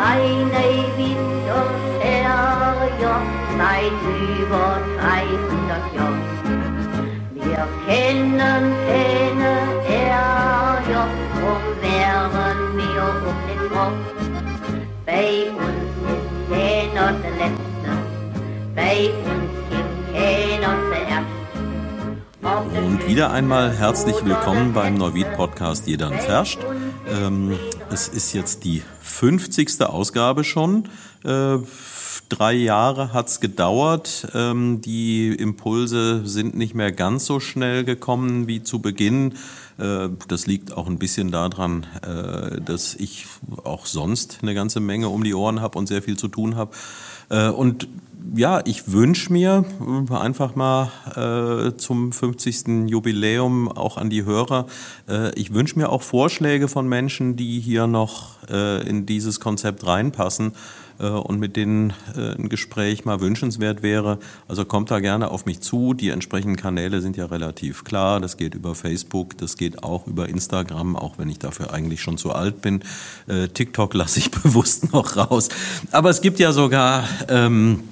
seine Winter her, seit über 300 Jahren. Wir kennen keine Ärger, drum wären wir um den Kopf. Bei uns ist keiner der Letzte, bei uns gibt keiner zuerst. Und wieder einmal herzlich willkommen beim Neuwied Podcast Jeder Ferscht. Ähm, es ist jetzt die 50. Ausgabe schon. Äh, drei Jahre hat's gedauert. Ähm, die Impulse sind nicht mehr ganz so schnell gekommen wie zu Beginn. Äh, das liegt auch ein bisschen daran, äh, dass ich auch sonst eine ganze Menge um die Ohren habe und sehr viel zu tun habe. Äh, und ja, ich wünsche mir äh, einfach mal äh, zum 50. Jubiläum auch an die Hörer, äh, ich wünsche mir auch Vorschläge von Menschen, die hier noch äh, in dieses Konzept reinpassen äh, und mit denen äh, ein Gespräch mal wünschenswert wäre. Also kommt da gerne auf mich zu. Die entsprechenden Kanäle sind ja relativ klar. Das geht über Facebook, das geht auch über Instagram, auch wenn ich dafür eigentlich schon zu alt bin. TikTok lasse ich bewusst noch raus. Aber es gibt ja sogar... Ähm,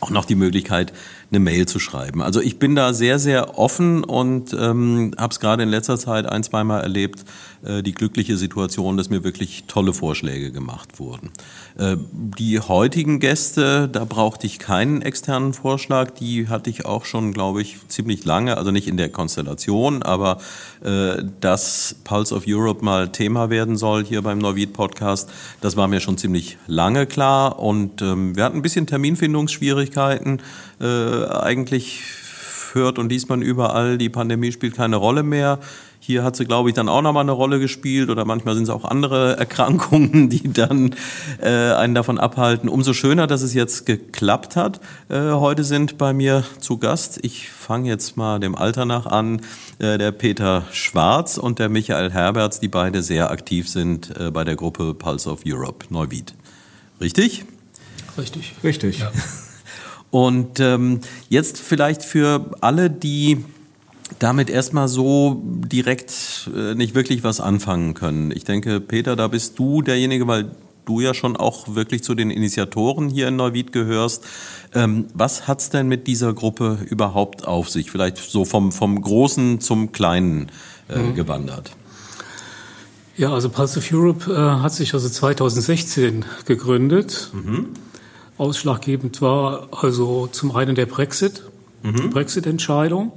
auch noch die Möglichkeit, eine Mail zu schreiben. Also ich bin da sehr, sehr offen und ähm, habe es gerade in letzter Zeit ein, zweimal erlebt, die glückliche Situation, dass mir wirklich tolle Vorschläge gemacht wurden. Äh, die heutigen Gäste, da brauchte ich keinen externen Vorschlag, die hatte ich auch schon, glaube ich, ziemlich lange, also nicht in der Konstellation, aber äh, dass Pulse of Europe mal Thema werden soll hier beim Neuwied Podcast, das war mir schon ziemlich lange klar und ähm, wir hatten ein bisschen Terminfindungsschwierigkeiten. Äh, eigentlich hört und liest man überall, die Pandemie spielt keine Rolle mehr. Hier hat sie, glaube ich, dann auch nochmal eine Rolle gespielt oder manchmal sind es auch andere Erkrankungen, die dann äh, einen davon abhalten. Umso schöner, dass es jetzt geklappt hat. Äh, heute sind bei mir zu Gast, ich fange jetzt mal dem Alter nach an, äh, der Peter Schwarz und der Michael Herberts, die beide sehr aktiv sind äh, bei der Gruppe Pulse of Europe Neuwied. Richtig? Richtig. Richtig. Ja. Und ähm, jetzt vielleicht für alle, die damit erstmal so direkt äh, nicht wirklich was anfangen können. Ich denke, Peter, da bist du derjenige, weil du ja schon auch wirklich zu den Initiatoren hier in Neuwied gehörst. Ähm, was hat's denn mit dieser Gruppe überhaupt auf sich? Vielleicht so vom, vom Großen zum Kleinen äh, mhm. gewandert. Ja, also Pulse of Europe äh, hat sich also 2016 gegründet. Mhm. Ausschlaggebend war also zum einen der Brexit, mhm. die Brexit-Entscheidung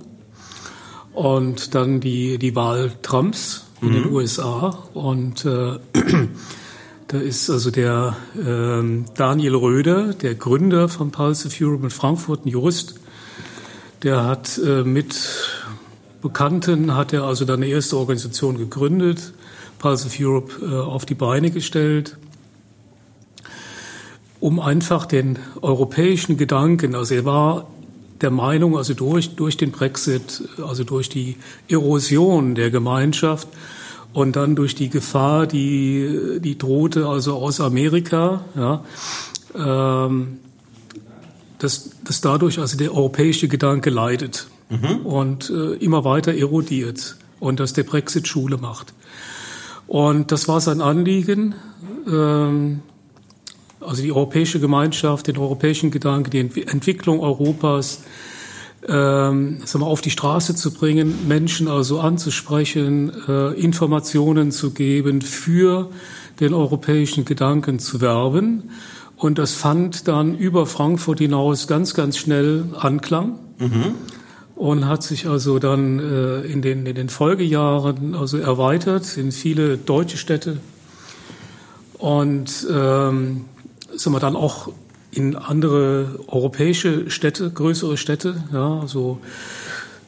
und dann die, die Wahl Trumps in mhm. den USA. Und äh, da ist also der äh, Daniel Röder, der Gründer von Pulse of Europe in Frankfurt, ein Jurist, der hat äh, mit Bekannten, hat er also dann eine erste Organisation gegründet, Pulse of Europe äh, auf die Beine gestellt um einfach den europäischen Gedanken, also er war der Meinung, also durch, durch den Brexit, also durch die Erosion der Gemeinschaft und dann durch die Gefahr, die, die drohte also aus Amerika, ja, ähm, dass, dass dadurch also der europäische Gedanke leidet mhm. und äh, immer weiter erodiert und dass der Brexit Schule macht. Und das war sein Anliegen, ähm, also die europäische Gemeinschaft, den europäischen Gedanken, die Entwicklung Europas ähm, sagen wir, auf die Straße zu bringen, Menschen also anzusprechen, äh, Informationen zu geben, für den europäischen Gedanken zu werben. Und das fand dann über Frankfurt hinaus ganz, ganz schnell Anklang. Mhm. Und hat sich also dann äh, in, den, in den Folgejahren also erweitert in viele deutsche Städte. Und ähm, sind wir dann auch in andere europäische Städte, größere Städte, ja, also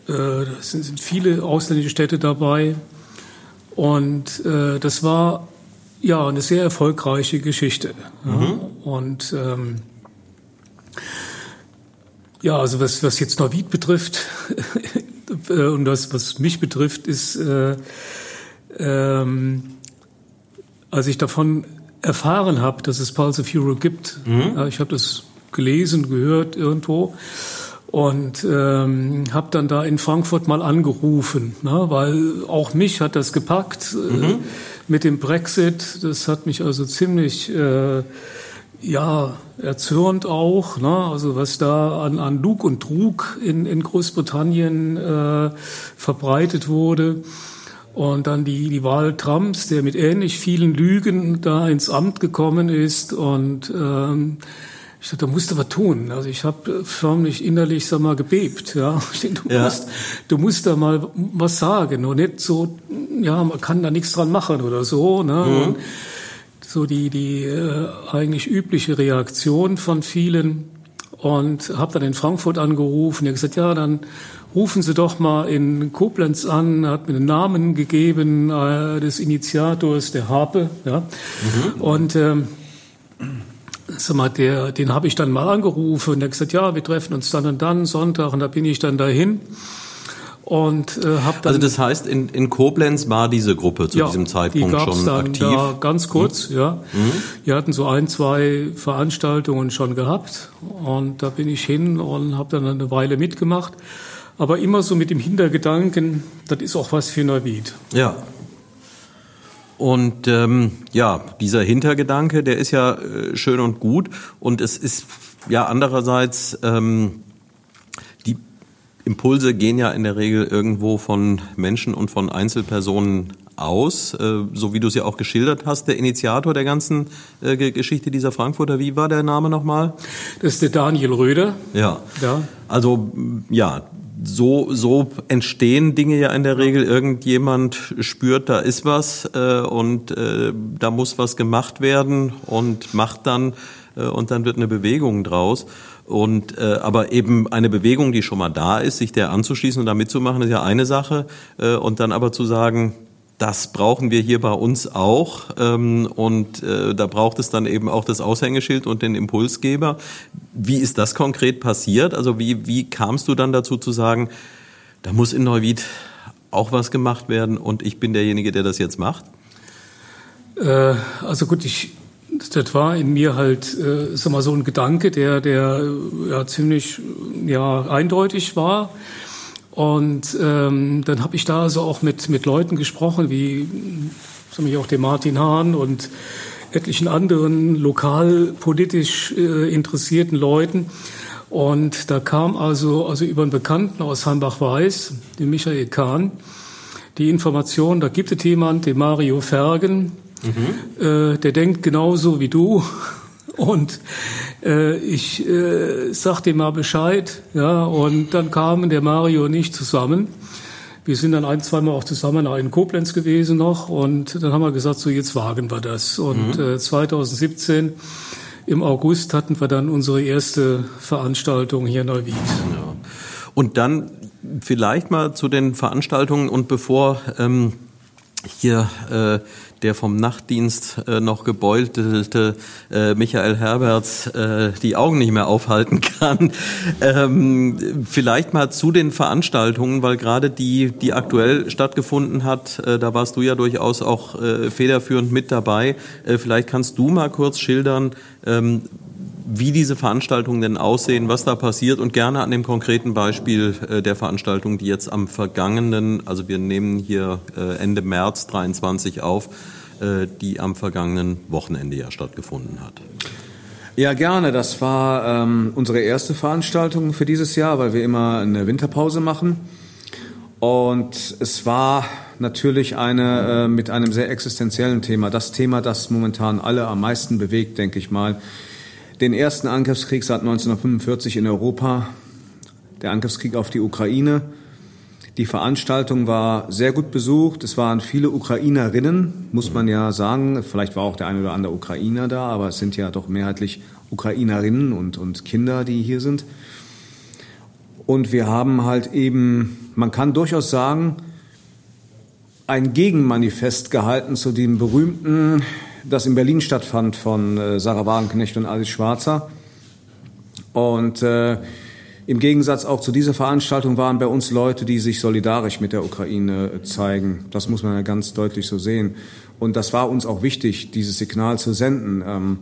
äh, da sind, sind viele ausländische Städte dabei. Und äh, das war ja eine sehr erfolgreiche Geschichte. Ja. Mhm. Und ähm, ja, also was, was jetzt Neuwied betrifft äh, und das, was mich betrifft, ist, äh, ähm, als ich davon erfahren habe, dass es Pulse of Hero gibt. Mhm. Ich habe das gelesen, gehört irgendwo und ähm, habe dann da in Frankfurt mal angerufen, ne, weil auch mich hat das gepackt. Mhm. mit dem Brexit, das hat mich also ziemlich äh, ja, erzürnt auch, ne? also was da an, an Lug und Trug in, in Großbritannien äh, verbreitet wurde. Und dann die, die Wahl Trumps, der mit ähnlich vielen Lügen da ins Amt gekommen ist. Und ähm, ich dachte, da musst du was tun. Also ich habe förmlich innerlich, sag mal, gebebt. Ja, denke, du, ja. musst, du musst da mal was sagen und nicht so, ja, man kann da nichts dran machen oder so. Ne? Mhm so die, die äh, eigentlich übliche Reaktion von vielen und habe dann in Frankfurt angerufen. Er gesagt, ja, dann rufen Sie doch mal in Koblenz an, hat mir den Namen gegeben äh, des Initiators der Harpe. Ja. Mhm. Und ähm, sag mal, der, den habe ich dann mal angerufen und er hat gesagt, ja, wir treffen uns dann und dann Sonntag und da bin ich dann dahin. Und äh, habe dann. Also das heißt, in, in Koblenz war diese Gruppe zu ja, diesem Zeitpunkt die schon dann aktiv. Da ganz kurz, mhm. ja. Mhm. Wir hatten so ein, zwei Veranstaltungen schon gehabt und da bin ich hin und habe dann eine Weile mitgemacht. Aber immer so mit dem Hintergedanken, das ist auch was für Neuwied. Ja. Und ähm, ja, dieser Hintergedanke, der ist ja äh, schön und gut. Und es ist ja andererseits ähm, Impulse gehen ja in der Regel irgendwo von Menschen und von Einzelpersonen aus, äh, so wie du es ja auch geschildert hast. Der Initiator der ganzen äh, Geschichte dieser Frankfurter, wie war der Name nochmal? Das ist der Daniel Röder. Ja. ja. Also ja, so, so entstehen Dinge ja in der Regel. Irgendjemand spürt, da ist was äh, und äh, da muss was gemacht werden und macht dann äh, und dann wird eine Bewegung draus. Und äh, aber eben eine Bewegung, die schon mal da ist, sich der anzuschließen und da mitzumachen, ist ja eine Sache. Äh, und dann aber zu sagen, das brauchen wir hier bei uns auch. Ähm, und äh, da braucht es dann eben auch das Aushängeschild und den Impulsgeber. Wie ist das konkret passiert? Also wie, wie kamst du dann dazu zu sagen, da muss in Neuwied auch was gemacht werden und ich bin derjenige, der das jetzt macht? Äh, also gut, ich das war in mir halt, äh, mal, so ein Gedanke, der, der ja ziemlich ja eindeutig war. Und ähm, dann habe ich da also auch mit mit Leuten gesprochen, wie sag ich auch dem Martin Hahn und etlichen anderen lokalpolitisch äh, interessierten Leuten. Und da kam also, also über einen Bekannten aus Hambach-Weiß, den Michael Kahn, die Information, da gibt es jemand, den Mario Fergen, Mhm. Äh, der denkt genauso wie du. Und äh, ich äh, sag dem mal Bescheid, ja, und dann kamen der Mario und ich zusammen. Wir sind dann ein, zweimal auch zusammen in Koblenz gewesen noch und dann haben wir gesagt, so jetzt wagen wir das. Und mhm. äh, 2017 im August hatten wir dann unsere erste Veranstaltung hier in Neuwied. Ja. Und dann vielleicht mal zu den Veranstaltungen und bevor ähm, hier äh, der vom Nachtdienst äh, noch gebeutelte äh, Michael Herberts äh, die Augen nicht mehr aufhalten kann. Ähm, vielleicht mal zu den Veranstaltungen, weil gerade die, die aktuell stattgefunden hat, äh, da warst du ja durchaus auch äh, federführend mit dabei. Äh, vielleicht kannst du mal kurz schildern, ähm, wie diese Veranstaltungen denn aussehen, was da passiert und gerne an dem konkreten Beispiel äh, der Veranstaltung, die jetzt am vergangenen, also wir nehmen hier äh, Ende März 23 auf, äh, die am vergangenen Wochenende ja stattgefunden hat. Ja, gerne. Das war ähm, unsere erste Veranstaltung für dieses Jahr, weil wir immer eine Winterpause machen. Und es war natürlich eine äh, mit einem sehr existenziellen Thema. Das Thema, das momentan alle am meisten bewegt, denke ich mal den ersten Angriffskrieg seit 1945 in Europa, der Angriffskrieg auf die Ukraine. Die Veranstaltung war sehr gut besucht. Es waren viele Ukrainerinnen, muss man ja sagen. Vielleicht war auch der eine oder andere Ukrainer da, aber es sind ja doch mehrheitlich Ukrainerinnen und, und Kinder, die hier sind. Und wir haben halt eben, man kann durchaus sagen, ein Gegenmanifest gehalten zu dem berühmten das in Berlin stattfand von äh, Sarah Wagenknecht und Alice Schwarzer. Und äh, im Gegensatz auch zu dieser Veranstaltung waren bei uns Leute, die sich solidarisch mit der Ukraine äh, zeigen. Das muss man ja ganz deutlich so sehen. Und das war uns auch wichtig, dieses Signal zu senden, ähm,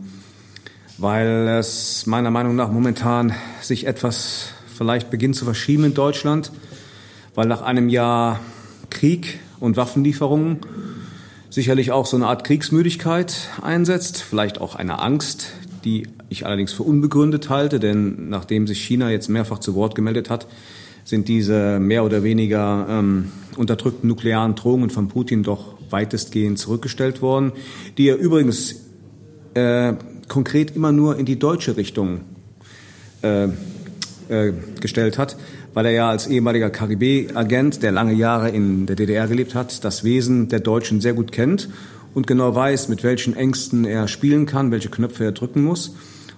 weil es meiner Meinung nach momentan sich etwas vielleicht beginnt zu verschieben in Deutschland, weil nach einem Jahr Krieg und Waffenlieferungen sicherlich auch so eine Art Kriegsmüdigkeit einsetzt, vielleicht auch eine Angst, die ich allerdings für unbegründet halte, denn nachdem sich China jetzt mehrfach zu Wort gemeldet hat, sind diese mehr oder weniger ähm, unterdrückten nuklearen Drohungen von Putin doch weitestgehend zurückgestellt worden, die er übrigens äh, konkret immer nur in die deutsche Richtung äh, äh, gestellt hat, weil er ja als ehemaliger KGB-Agent, der lange Jahre in der DDR gelebt hat, das Wesen der Deutschen sehr gut kennt und genau weiß, mit welchen Ängsten er spielen kann, welche Knöpfe er drücken muss.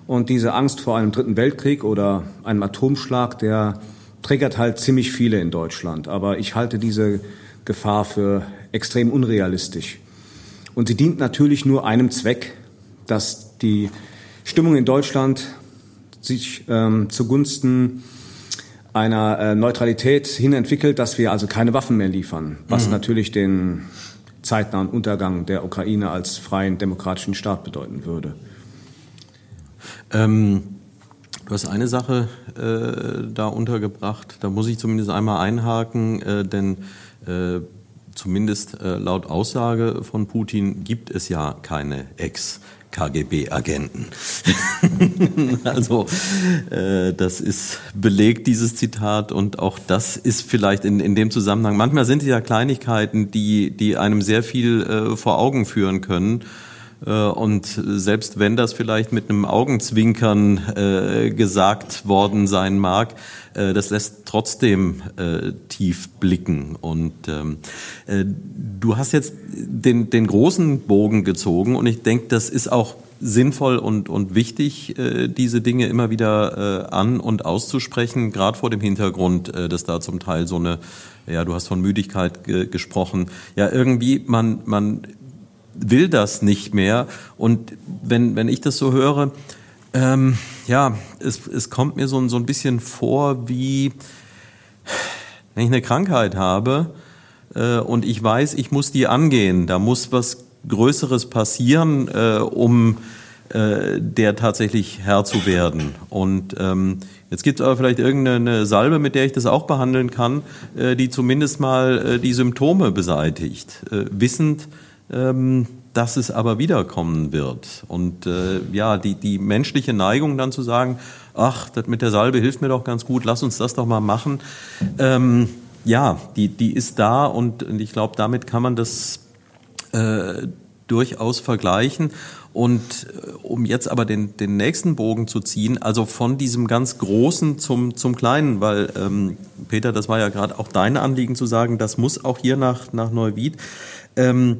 Und diese Angst vor einem dritten Weltkrieg oder einem Atomschlag, der triggert halt ziemlich viele in Deutschland. Aber ich halte diese Gefahr für extrem unrealistisch. Und sie dient natürlich nur einem Zweck, dass die Stimmung in Deutschland sich ähm, zugunsten einer äh, Neutralität hin entwickelt, dass wir also keine Waffen mehr liefern, was mhm. natürlich den zeitnahen Untergang der Ukraine als freien demokratischen Staat bedeuten würde. Ähm, du hast eine Sache äh, da untergebracht, da muss ich zumindest einmal einhaken, äh, denn äh, zumindest äh, laut Aussage von Putin gibt es ja keine Ex. KGB-Agenten. also äh, das ist belegt, dieses Zitat, und auch das ist vielleicht in, in dem Zusammenhang, manchmal sind es ja Kleinigkeiten, die, die einem sehr viel äh, vor Augen führen können. Äh, und selbst wenn das vielleicht mit einem Augenzwinkern äh, gesagt worden sein mag, äh, das lässt trotzdem tief blicken. Und ähm, äh, du hast jetzt den, den großen Bogen gezogen und ich denke, das ist auch sinnvoll und, und wichtig, diese Dinge immer wieder an und auszusprechen, gerade vor dem Hintergrund, dass da zum Teil so eine, ja, du hast von Müdigkeit ge gesprochen, ja, irgendwie man, man will das nicht mehr. Und wenn, wenn ich das so höre, ähm, ja, es, es kommt mir so, so ein bisschen vor, wie wenn ich eine Krankheit habe äh, und ich weiß, ich muss die angehen, da muss was Größeres passieren, äh, um äh, der tatsächlich Herr zu werden. Und ähm, jetzt gibt es aber vielleicht irgendeine Salbe, mit der ich das auch behandeln kann, äh, die zumindest mal äh, die Symptome beseitigt, äh, wissend, ähm, dass es aber wiederkommen wird. Und äh, ja, die, die menschliche Neigung dann zu sagen, ach, das mit der Salbe hilft mir doch ganz gut, lass uns das doch mal machen. Ähm, ja, die, die ist da und, und ich glaube, damit kann man das äh, durchaus vergleichen. Und äh, um jetzt aber den, den nächsten Bogen zu ziehen, also von diesem ganz Großen zum, zum Kleinen, weil ähm, Peter, das war ja gerade auch dein Anliegen zu sagen, das muss auch hier nach, nach Neuwied. Ähm,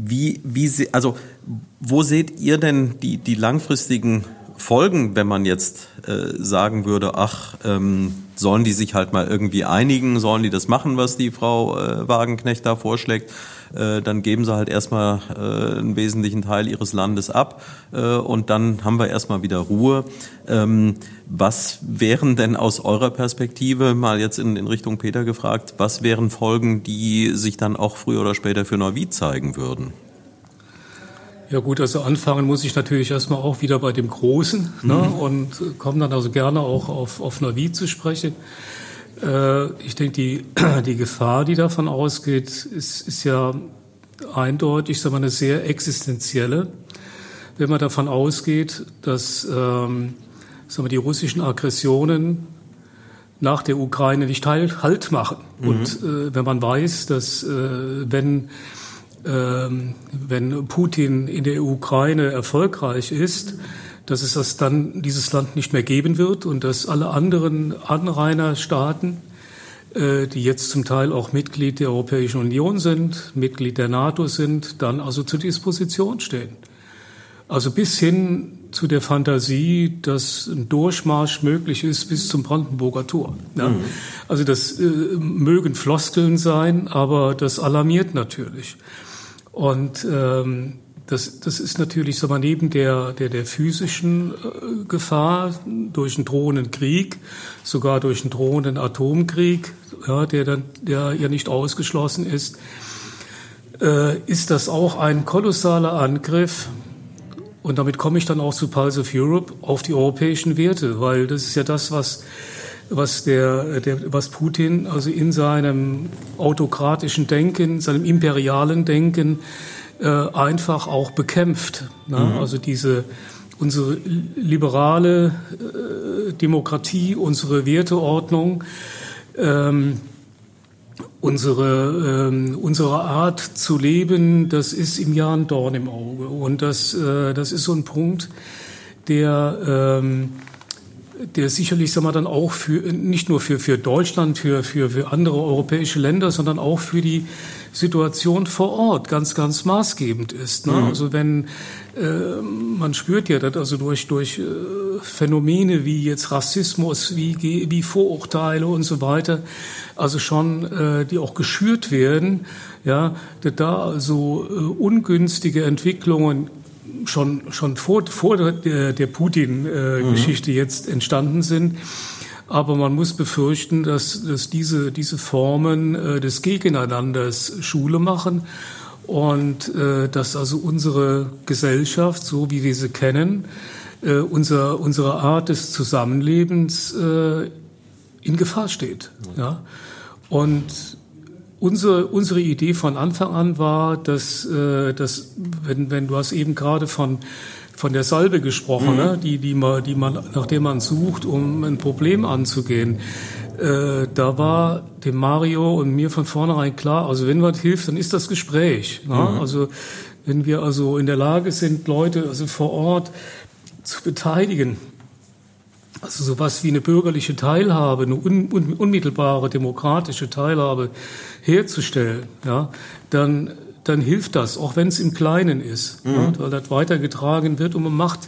wie, wie, also, wo seht ihr denn die, die langfristigen Folgen, wenn man jetzt äh, sagen würde, ach, ähm, sollen die sich halt mal irgendwie einigen, sollen die das machen, was die Frau äh, Wagenknecht da vorschlägt, äh, dann geben sie halt erstmal äh, einen wesentlichen Teil ihres Landes ab äh, und dann haben wir erstmal wieder Ruhe. Ähm, was wären denn aus eurer Perspektive, mal jetzt in, in Richtung Peter gefragt, was wären Folgen, die sich dann auch früher oder später für Neuwied zeigen würden? Ja gut, also anfangen muss ich natürlich erstmal auch wieder bei dem Großen ne, mhm. und komme dann also gerne auch auf, auf Navi zu sprechen. Äh, ich denke, die, die Gefahr, die davon ausgeht, ist, ist ja eindeutig, wir, eine sehr existenzielle. Wenn man davon ausgeht, dass ähm, sagen wir, die russischen Aggressionen nach der Ukraine nicht halt, halt machen. Mhm. Und äh, wenn man weiß, dass äh, wenn ähm, wenn Putin in der Ukraine erfolgreich ist, dass es das dann dieses Land nicht mehr geben wird und dass alle anderen Anrainerstaaten, äh, die jetzt zum Teil auch Mitglied der Europäischen Union sind, Mitglied der NATO sind, dann also zur Disposition stehen. Also bis hin zu der Fantasie, dass ein Durchmarsch möglich ist bis zum Brandenburger Tor. Ja. Mhm. Also das äh, mögen Floskeln sein, aber das alarmiert natürlich. Und ähm, das, das ist natürlich so mal neben der, der, der physischen äh, Gefahr durch einen drohenden Krieg, sogar durch einen drohenden Atomkrieg, ja, der dann der ja nicht ausgeschlossen ist, äh, ist das auch ein kolossaler Angriff. Und damit komme ich dann auch zu Pulse of Europe auf die europäischen Werte, weil das ist ja das, was was der, der, was Putin also in seinem autokratischen Denken, seinem imperialen Denken äh, einfach auch bekämpft. Ne? Mhm. Also diese unsere liberale äh, Demokratie, unsere Werteordnung, ähm, unsere, ähm, unsere Art zu leben, das ist im Jahr ein Dorn im Auge. Und das, äh, das ist so ein Punkt, der, ähm, der sicherlich, sagen wir dann auch für, nicht nur für, für Deutschland, für, für, für andere europäische Länder, sondern auch für die Situation vor Ort ganz, ganz maßgebend ist. Ne? Mhm. Also wenn äh, man spürt ja das also durch durch äh, Phänomene wie jetzt Rassismus, wie wie Vorurteile und so weiter, also schon äh, die auch geschürt werden, ja, da also ungünstige Entwicklungen schon schon vor vor der, der Putin-Geschichte mhm. jetzt entstanden sind aber man muss befürchten, dass, dass diese, diese Formen äh, des Gegeneinanders Schule machen und äh, dass also unsere Gesellschaft, so wie wir sie kennen, äh, unser, unsere Art des Zusammenlebens äh, in Gefahr steht. Ja? Und unsere, unsere Idee von Anfang an war, dass, äh, dass wenn, wenn du hast eben gerade von von der Salbe gesprochen, mhm. ne? die, die man, die man, nach der man sucht, um ein Problem anzugehen. Äh, da war dem Mario und mir von vornherein klar, also wenn was hilft, dann ist das Gespräch. Ne? Mhm. Also wenn wir also in der Lage sind, Leute also vor Ort zu beteiligen, also sowas wie eine bürgerliche Teilhabe, eine un, un, unmittelbare demokratische Teilhabe herzustellen, ja, dann dann hilft das, auch wenn es im Kleinen ist, mhm. ne, weil das weitergetragen wird und man macht,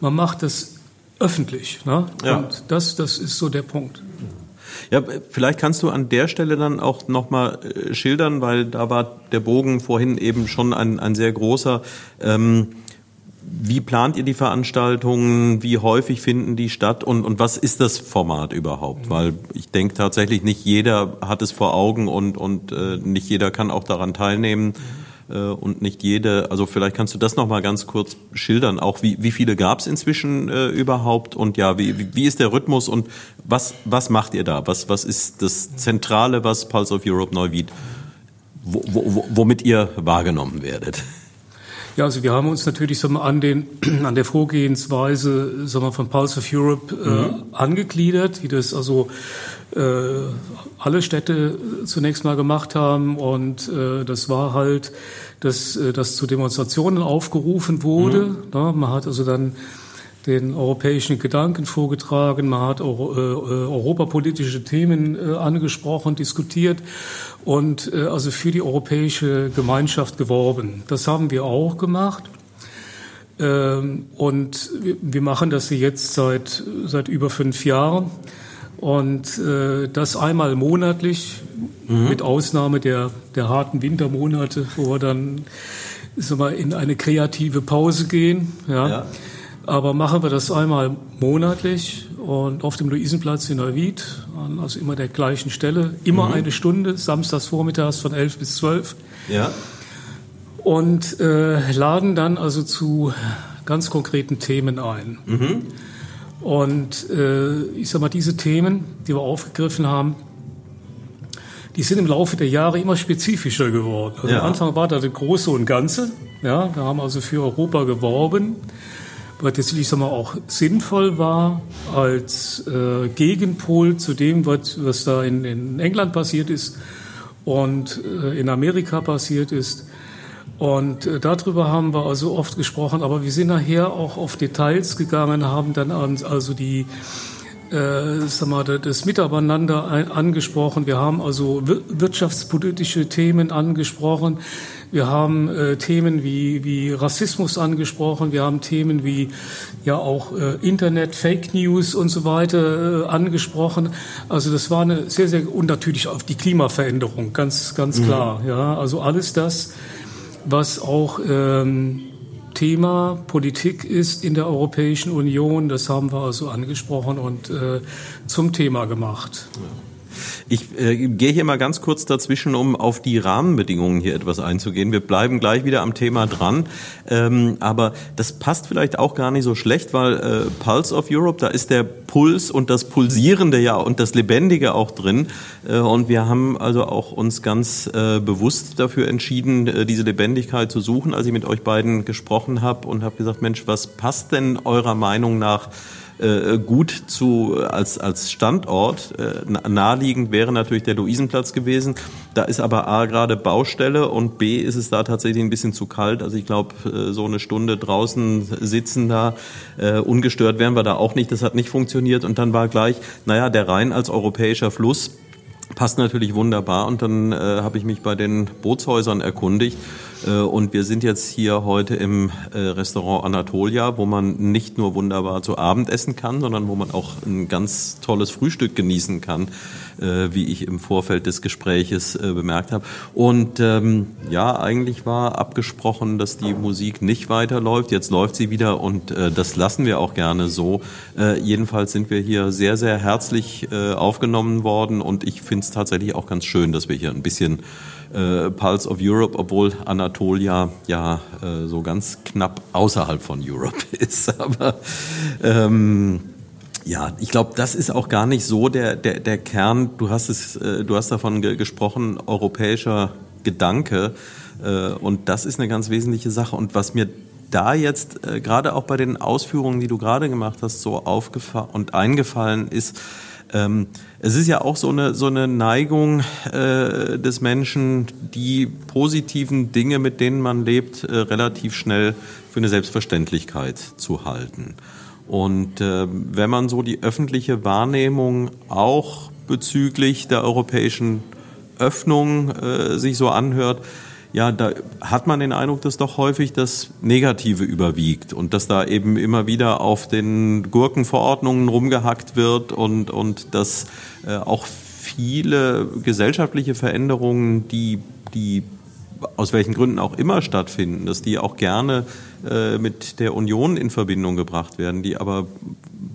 man macht das öffentlich. Ne? Ja. Und das, das ist so der Punkt. Ja, vielleicht kannst du an der Stelle dann auch nochmal äh, schildern, weil da war der Bogen vorhin eben schon ein, ein sehr großer. Ähm, wie plant ihr die Veranstaltungen? Wie häufig finden die statt? Und, und was ist das Format überhaupt? Weil ich denke tatsächlich, nicht jeder hat es vor Augen und, und äh, nicht jeder kann auch daran teilnehmen. Äh, und nicht jede, also vielleicht kannst du das nochmal ganz kurz schildern, auch wie, wie viele gab es inzwischen äh, überhaupt und ja, wie, wie ist der Rhythmus und was, was macht ihr da? Was, was ist das Zentrale, was Pulse of Europe Neuwied, wo, wo, womit ihr wahrgenommen werdet? Ja, also wir haben uns natürlich sagen wir, an, den, an der Vorgehensweise sagen wir, von Pulse of Europe äh, mhm. angegliedert, wie das also alle Städte zunächst mal gemacht haben. Und äh, das war halt, dass, äh, dass zu Demonstrationen aufgerufen wurde. Mhm. Ja, man hat also dann den europäischen Gedanken vorgetragen, man hat auch, äh, äh, europapolitische Themen äh, angesprochen, diskutiert und äh, also für die europäische Gemeinschaft geworben. Das haben wir auch gemacht. Ähm, und wir machen das jetzt seit, seit über fünf Jahren. Und äh, das einmal monatlich, mhm. mit Ausnahme der, der harten Wintermonate, wo wir dann sagen wir, in eine kreative Pause gehen. Ja. ja. Aber machen wir das einmal monatlich und auf dem Luisenplatz in Neuwied, an also immer der gleichen Stelle, immer mhm. eine Stunde, samstags vormittags von 11 bis 12. Ja. Und äh, laden dann also zu ganz konkreten Themen ein. Mhm. Und äh, ich sag mal, diese Themen, die wir aufgegriffen haben, die sind im Laufe der Jahre immer spezifischer geworden. Also ja. Am Anfang war da das Große und Ganze. Ja, wir haben also für Europa geworben was jetzt, ich sag mal, auch sinnvoll war als äh, Gegenpol zu dem, was, was da in, in England passiert ist und äh, in Amerika passiert ist. Und äh, darüber haben wir also oft gesprochen, aber wir sind nachher auch auf Details gegangen, haben dann also die äh, sag mal, das Miteinander angesprochen. Wir haben also wirtschaftspolitische Themen angesprochen. Wir haben äh, Themen wie, wie Rassismus angesprochen. Wir haben Themen wie ja auch äh, Internet, Fake News und so weiter äh, angesprochen. Also das war eine sehr, sehr, und natürlich auf die Klimaveränderung, ganz, ganz mhm. klar. Ja, also alles das, was auch, ähm, Thema Politik ist in der Europäischen Union. Das haben wir also angesprochen und äh, zum Thema gemacht. Ich äh, gehe hier mal ganz kurz dazwischen, um auf die Rahmenbedingungen hier etwas einzugehen. Wir bleiben gleich wieder am Thema dran, ähm, aber das passt vielleicht auch gar nicht so schlecht, weil äh, Pulse of Europe, da ist der Puls und das Pulsierende ja und das Lebendige auch drin. Äh, und wir haben also auch uns ganz äh, bewusst dafür entschieden, äh, diese Lebendigkeit zu suchen, als ich mit euch beiden gesprochen habe und habe gesagt, Mensch, was passt denn eurer Meinung nach? Äh, gut zu als als Standort äh, naheliegend wäre natürlich der Luisenplatz gewesen. Da ist aber a gerade Baustelle und b ist es da tatsächlich ein bisschen zu kalt. Also ich glaube, äh, so eine Stunde draußen sitzen da äh, ungestört wären wir da auch nicht. Das hat nicht funktioniert und dann war gleich, naja, der Rhein als europäischer Fluss passt natürlich wunderbar und dann äh, habe ich mich bei den Bootshäusern erkundigt und wir sind jetzt hier heute im äh, Restaurant Anatolia, wo man nicht nur wunderbar zu Abend essen kann, sondern wo man auch ein ganz tolles Frühstück genießen kann, äh, wie ich im Vorfeld des Gespräches bemerkt habe. Und ähm, ja, eigentlich war abgesprochen, dass die Musik nicht weiterläuft. Jetzt läuft sie wieder und das lassen wir auch gerne so. jedenfalls sind wir hier sehr, sehr herzlich aufgenommen worden und ich finde es tatsächlich auch ganz schön, dass wir hier ein bisschen äh, Pulse of Europe, obwohl Anatolia ja äh, so ganz knapp außerhalb von Europe ist. Aber ähm, ja, ich glaube, das ist auch gar nicht so der, der, der Kern. Du hast es, äh, du hast davon ge gesprochen, europäischer Gedanke. Äh, und das ist eine ganz wesentliche Sache. Und was mir da jetzt äh, gerade auch bei den Ausführungen, die du gerade gemacht hast, so aufgefallen und eingefallen ist, ähm, es ist ja auch so eine, so eine Neigung äh, des Menschen, die positiven Dinge, mit denen man lebt, äh, relativ schnell für eine Selbstverständlichkeit zu halten. Und äh, wenn man so die öffentliche Wahrnehmung auch bezüglich der europäischen Öffnung äh, sich so anhört, ja, da hat man den Eindruck, dass doch häufig das Negative überwiegt und dass da eben immer wieder auf den Gurkenverordnungen rumgehackt wird und, und dass äh, auch viele gesellschaftliche Veränderungen, die, die aus welchen Gründen auch immer stattfinden, dass die auch gerne äh, mit der Union in Verbindung gebracht werden, die aber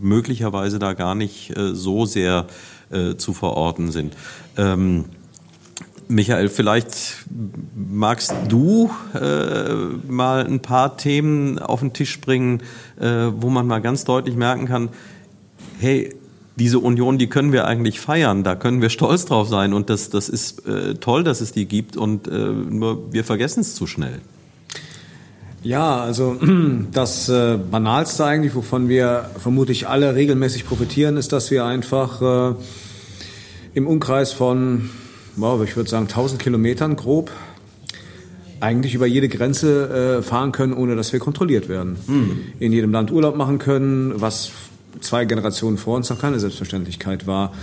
möglicherweise da gar nicht äh, so sehr äh, zu verorten sind. Ähm, Michael, vielleicht magst du äh, mal ein paar Themen auf den Tisch bringen, äh, wo man mal ganz deutlich merken kann, hey, diese Union, die können wir eigentlich feiern, da können wir stolz drauf sein und das, das ist äh, toll, dass es die gibt und äh, nur wir vergessen es zu schnell. Ja, also das äh, Banalste eigentlich, wovon wir vermutlich alle regelmäßig profitieren, ist, dass wir einfach äh, im Umkreis von ich würde sagen 1000 Kilometern grob eigentlich über jede Grenze äh, fahren können, ohne dass wir kontrolliert werden. Mhm. In jedem Land Urlaub machen können, was zwei Generationen vor uns noch keine Selbstverständlichkeit war.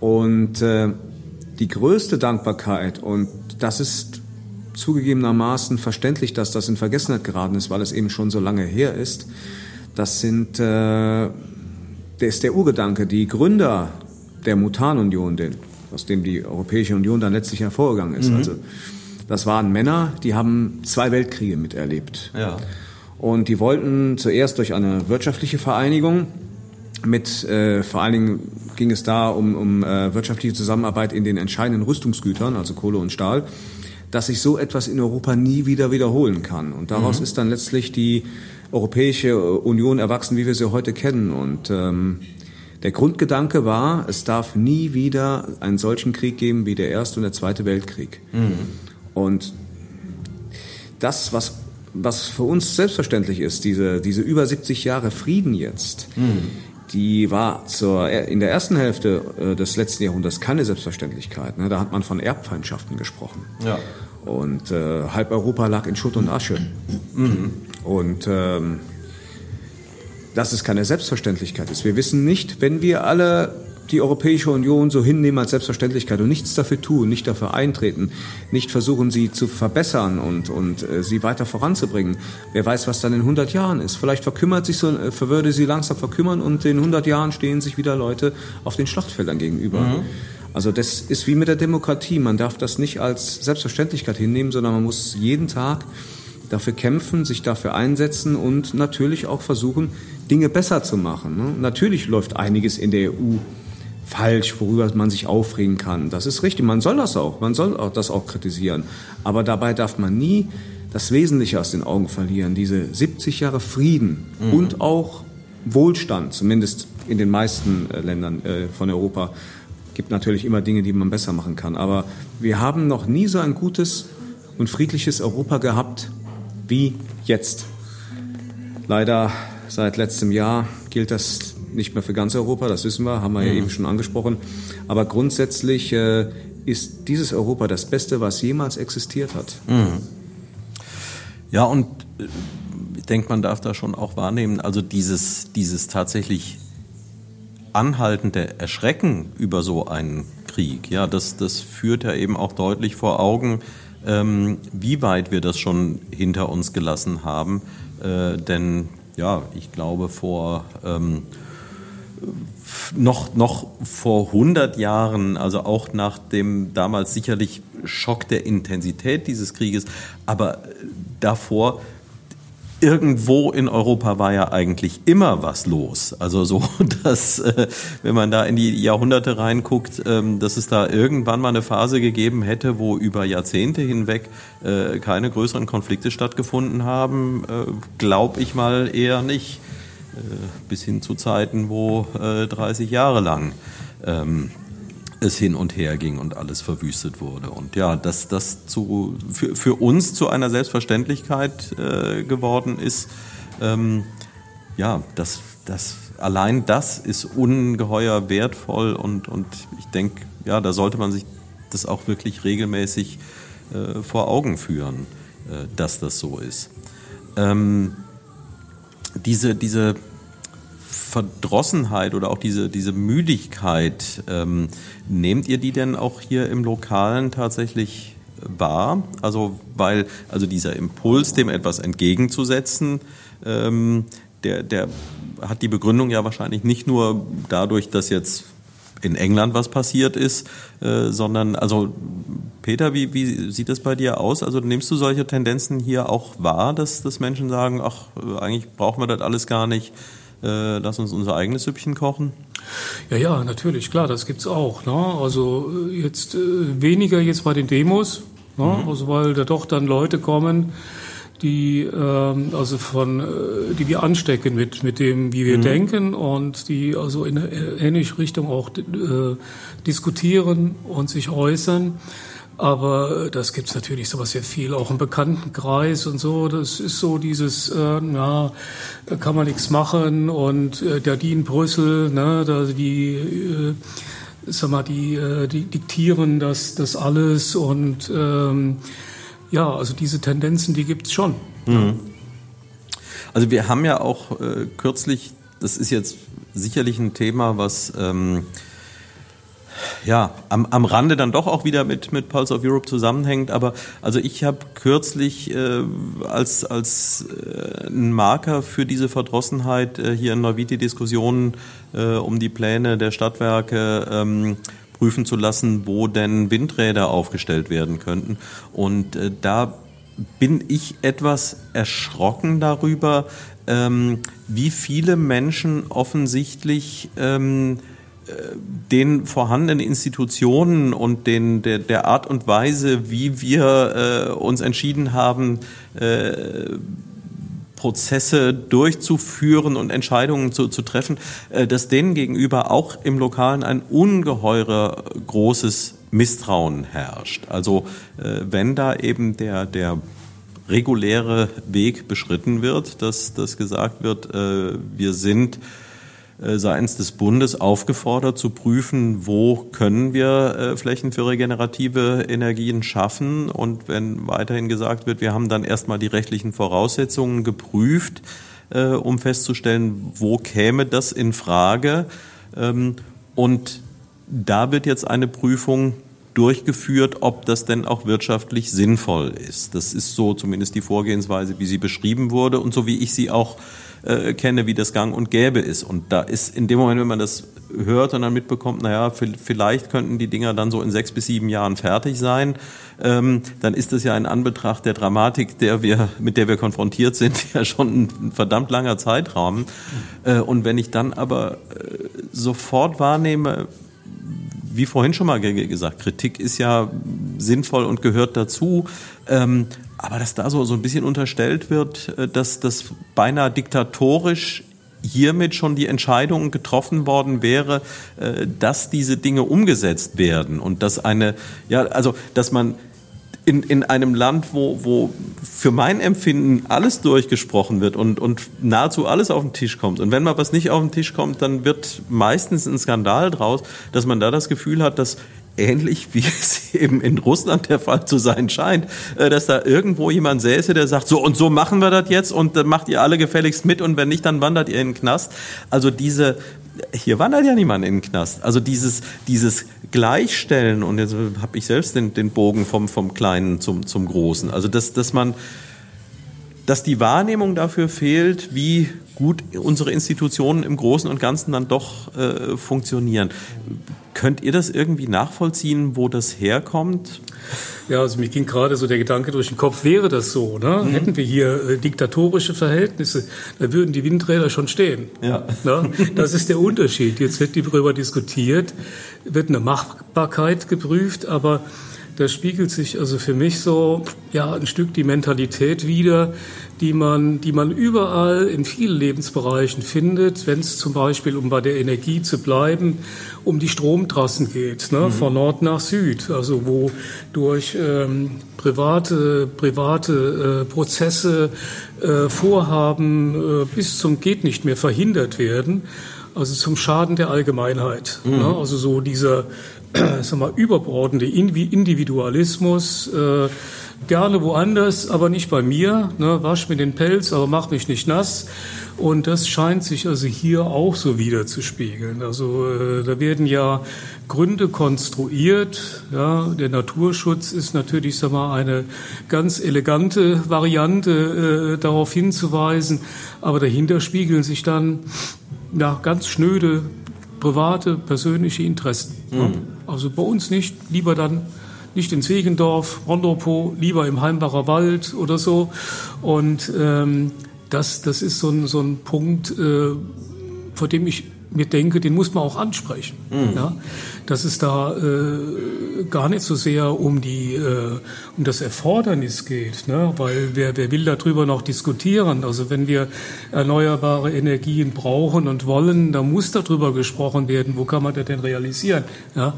Und äh, die größte Dankbarkeit, und das ist zugegebenermaßen verständlich, dass das in Vergessenheit geraten ist, weil es eben schon so lange her ist, das sind, äh, der ist der Urgedanke, die Gründer der Mutanunion, den aus dem die Europäische Union dann letztlich hervorgegangen ist. Mhm. Also das waren Männer, die haben zwei Weltkriege miterlebt. Ja. Und die wollten zuerst durch eine wirtschaftliche Vereinigung mit, äh, vor allen Dingen ging es da um, um äh, wirtschaftliche Zusammenarbeit in den entscheidenden Rüstungsgütern, also Kohle und Stahl, dass sich so etwas in Europa nie wieder wiederholen kann. Und daraus mhm. ist dann letztlich die Europäische Union erwachsen, wie wir sie heute kennen. Und ähm, der Grundgedanke war, es darf nie wieder einen solchen Krieg geben wie der Erste und der Zweite Weltkrieg. Mhm. Und das, was, was für uns selbstverständlich ist, diese, diese über 70 Jahre Frieden jetzt, mhm. die war zur, in der ersten Hälfte äh, des letzten Jahrhunderts keine Selbstverständlichkeit. Ne? Da hat man von Erbfeindschaften gesprochen. Ja. Und äh, halb Europa lag in Schutt und Asche. Mhm. Und ähm, dass es keine Selbstverständlichkeit ist. Wir wissen nicht, wenn wir alle die Europäische Union so hinnehmen als Selbstverständlichkeit und nichts dafür tun, nicht dafür eintreten, nicht versuchen, sie zu verbessern und, und äh, sie weiter voranzubringen. Wer weiß, was dann in 100 Jahren ist. Vielleicht verkümmert sich so, äh, würde sie langsam verkümmern und in 100 Jahren stehen sich wieder Leute auf den Schlachtfeldern gegenüber. Mhm. Also das ist wie mit der Demokratie. Man darf das nicht als Selbstverständlichkeit hinnehmen, sondern man muss jeden Tag dafür kämpfen, sich dafür einsetzen und natürlich auch versuchen, Dinge besser zu machen. Ne? Natürlich läuft einiges in der EU falsch, worüber man sich aufregen kann. Das ist richtig, man soll das auch, man soll auch das auch kritisieren. Aber dabei darf man nie das Wesentliche aus den Augen verlieren, diese 70 Jahre Frieden mhm. und auch Wohlstand, zumindest in den meisten äh, Ländern äh, von Europa. Gibt natürlich immer Dinge, die man besser machen kann. Aber wir haben noch nie so ein gutes und friedliches Europa gehabt wie jetzt. Leider seit letztem Jahr gilt das nicht mehr für ganz Europa, das wissen wir, haben wir ja mhm. eben schon angesprochen. Aber grundsätzlich äh, ist dieses Europa das Beste, was jemals existiert hat. Mhm. Ja, und äh, ich denke, man darf da schon auch wahrnehmen, also dieses, dieses tatsächlich anhaltende Erschrecken über so einen Krieg, ja, das, das führt ja eben auch deutlich vor Augen, ähm, wie weit wir das schon hinter uns gelassen haben. Äh, denn ja, ich glaube, vor ähm, noch, noch vor 100 Jahren, also auch nach dem damals sicherlich Schock der Intensität dieses Krieges, aber davor irgendwo in Europa war ja eigentlich immer was los. Also so, dass äh, wenn man da in die Jahrhunderte reinguckt, ähm, dass es da irgendwann mal eine Phase gegeben hätte, wo über Jahrzehnte hinweg äh, keine größeren Konflikte stattgefunden haben, äh, glaube ich mal eher nicht. Bis hin zu Zeiten, wo 30 Jahre lang ähm, es hin und her ging und alles verwüstet wurde. Und ja, dass das zu, für, für uns zu einer Selbstverständlichkeit äh, geworden ist, ähm, ja, das, das, allein das ist ungeheuer wertvoll und, und ich denke, ja, da sollte man sich das auch wirklich regelmäßig äh, vor Augen führen, äh, dass das so ist. Ähm, diese, diese Verdrossenheit oder auch diese, diese Müdigkeit, ähm, nehmt ihr die denn auch hier im Lokalen tatsächlich wahr? Also, weil, also dieser Impuls, dem etwas entgegenzusetzen, ähm, der, der hat die Begründung ja wahrscheinlich nicht nur dadurch, dass jetzt in England was passiert ist, äh, sondern also Peter, wie, wie sieht das bei dir aus? Also nimmst du solche Tendenzen hier auch wahr, dass, dass Menschen sagen, ach, eigentlich brauchen wir das alles gar nicht, äh, lass uns unser eigenes Süppchen kochen? Ja, ja, natürlich, klar, das gibt's auch. Ne? Also äh, jetzt äh, weniger jetzt bei den Demos, ne? Mhm. also weil da doch dann Leute kommen, die ähm, also von äh, die wir anstecken mit mit dem wie wir mhm. denken und die also in ähnliche Richtung auch äh, diskutieren und sich äußern aber das gibt's natürlich sowas sehr viel, auch im Bekanntenkreis und so. Das ist so dieses, äh, na, da kann man nichts machen und äh, der die in Brüssel, ne, da die, äh, sag mal, die, äh, die diktieren das, das alles und ähm, ja, also diese Tendenzen, die gibt's schon. Mhm. Also wir haben ja auch äh, kürzlich, das ist jetzt sicherlich ein Thema, was ähm, ja, am, am Rande dann doch auch wieder mit, mit Pulse of Europe zusammenhängt. Aber also ich habe kürzlich äh, als, als äh, ein Marker für diese Verdrossenheit äh, hier in Neuwied Diskussionen äh, um die Pläne der Stadtwerke ähm, prüfen zu lassen, wo denn Windräder aufgestellt werden könnten. Und äh, da bin ich etwas erschrocken darüber, ähm, wie viele Menschen offensichtlich ähm, den vorhandenen Institutionen und den, der, der Art und Weise, wie wir äh, uns entschieden haben, äh, Prozesse durchzuführen und Entscheidungen zu, zu treffen, äh, dass denen gegenüber auch im Lokalen ein ungeheurer großes Misstrauen herrscht. Also äh, wenn da eben der, der reguläre Weg beschritten wird, dass, dass gesagt wird, äh, wir sind seitens des Bundes aufgefordert zu prüfen, wo können wir äh, Flächen für regenerative Energien schaffen. Und wenn weiterhin gesagt wird, wir haben dann erstmal die rechtlichen Voraussetzungen geprüft, äh, um festzustellen, wo käme das in Frage. Ähm, und da wird jetzt eine Prüfung durchgeführt, ob das denn auch wirtschaftlich sinnvoll ist. Das ist so zumindest die Vorgehensweise, wie sie beschrieben wurde und so wie ich sie auch äh, kenne, wie das gang und gäbe ist. Und da ist in dem Moment, wenn man das hört und dann mitbekommt, naja, vielleicht könnten die Dinger dann so in sechs bis sieben Jahren fertig sein, ähm, dann ist das ja in Anbetracht der Dramatik, der wir, mit der wir konfrontiert sind, ja schon ein verdammt langer Zeitraum. Äh, und wenn ich dann aber äh, sofort wahrnehme, wie vorhin schon mal gesagt, Kritik ist ja sinnvoll und gehört dazu. Ähm, aber dass da so, so ein bisschen unterstellt wird, äh, dass das beinahe diktatorisch hiermit schon die Entscheidung getroffen worden wäre, äh, dass diese Dinge umgesetzt werden und dass eine, ja, also, dass man in, in einem Land, wo, wo für mein Empfinden alles durchgesprochen wird und, und nahezu alles auf den Tisch kommt. Und wenn mal was nicht auf den Tisch kommt, dann wird meistens ein Skandal draus, dass man da das Gefühl hat, dass ähnlich wie es eben in Russland der Fall zu sein scheint, äh, dass da irgendwo jemand säße, der sagt, so und so machen wir das jetzt und macht ihr alle gefälligst mit und wenn nicht, dann wandert ihr in den Knast. Also diese, hier wandert ja niemand in den Knast. Also dieses, dieses Gleichstellen und jetzt habe ich selbst den, den Bogen vom, vom Kleinen zum, zum Großen. Also dass, dass man, dass die Wahrnehmung dafür fehlt, wie gut unsere Institutionen im Großen und Ganzen dann doch äh, funktionieren. Könnt ihr das irgendwie nachvollziehen, wo das herkommt? Ja, also mir ging gerade so der Gedanke durch den Kopf, wäre das so, ne? Mhm. Hätten wir hier äh, diktatorische Verhältnisse, da würden die Windräder schon stehen. Ja. Ne? Das ist der Unterschied. Jetzt wird darüber diskutiert, wird eine Machbarkeit geprüft, aber da spiegelt sich also für mich so ja ein Stück die Mentalität wieder, die man, die man überall in vielen Lebensbereichen findet, wenn es zum Beispiel, um bei der Energie zu bleiben, um die Stromtrassen geht, ne, mhm. von Nord nach Süd, also wo durch ähm, private, private äh, Prozesse, äh, Vorhaben äh, bis zum geht nicht mehr verhindert werden, also zum Schaden der Allgemeinheit. Mhm. Ne, also so dieser, sag mal, überbordende Individualismus, äh, gerne woanders, aber nicht bei mir. Ne, wasch mir den Pelz, aber mach mich nicht nass. Und das scheint sich also hier auch so wieder zu spiegeln. Also äh, da werden ja Gründe konstruiert. Ja, der Naturschutz ist natürlich, sag mal, eine ganz elegante Variante, äh, darauf hinzuweisen. Aber dahinter spiegeln sich dann ja, ganz schnöde private, persönliche Interessen. Mhm. Ja. Also bei uns nicht, lieber dann nicht in Zwegendorf, Rondopo, lieber im Heimbacher Wald oder so. Und ähm, das, das ist so ein, so ein Punkt, äh, vor dem ich mir denke, den muss man auch ansprechen. Mhm. Ja? Dass es da äh, gar nicht so sehr um, die, äh, um das Erfordernis geht, ne? weil wer, wer will darüber noch diskutieren? Also wenn wir erneuerbare Energien brauchen und wollen, dann muss darüber gesprochen werden, wo kann man das denn realisieren? Ja?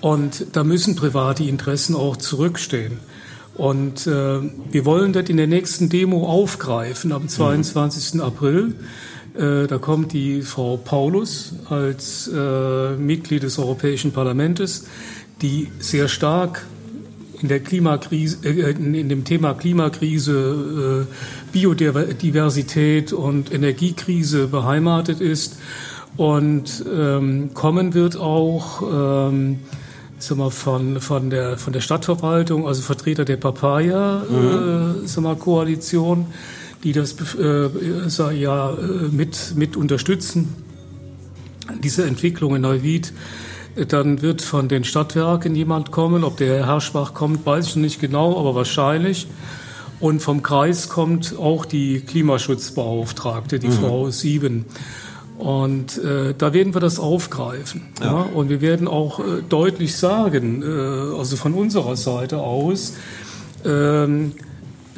Und da müssen private Interessen auch zurückstehen. Und äh, wir wollen das in der nächsten Demo aufgreifen am 22. Mhm. April. Äh, da kommt die Frau Paulus als äh, Mitglied des Europäischen Parlaments, die sehr stark in der Klimakrise, äh, in dem Thema Klimakrise, Biodiversität und Energiekrise beheimatet ist und ähm, kommen wird auch ähm, sag mal, von, von, der, von der Stadtverwaltung, also Vertreter der Papaya-Koalition, mhm. äh, die das äh, ja, äh, mit, mit unterstützen, diese Entwicklung in Neuwied. Dann wird von den Stadtwerken jemand kommen. Ob der Herr Herschbach kommt, weiß ich nicht genau, aber wahrscheinlich. Und vom Kreis kommt auch die Klimaschutzbeauftragte, die mhm. Frau Sieben. Und äh, da werden wir das aufgreifen. Ja. ja? Und wir werden auch äh, deutlich sagen, äh, also von unserer Seite aus, ähm,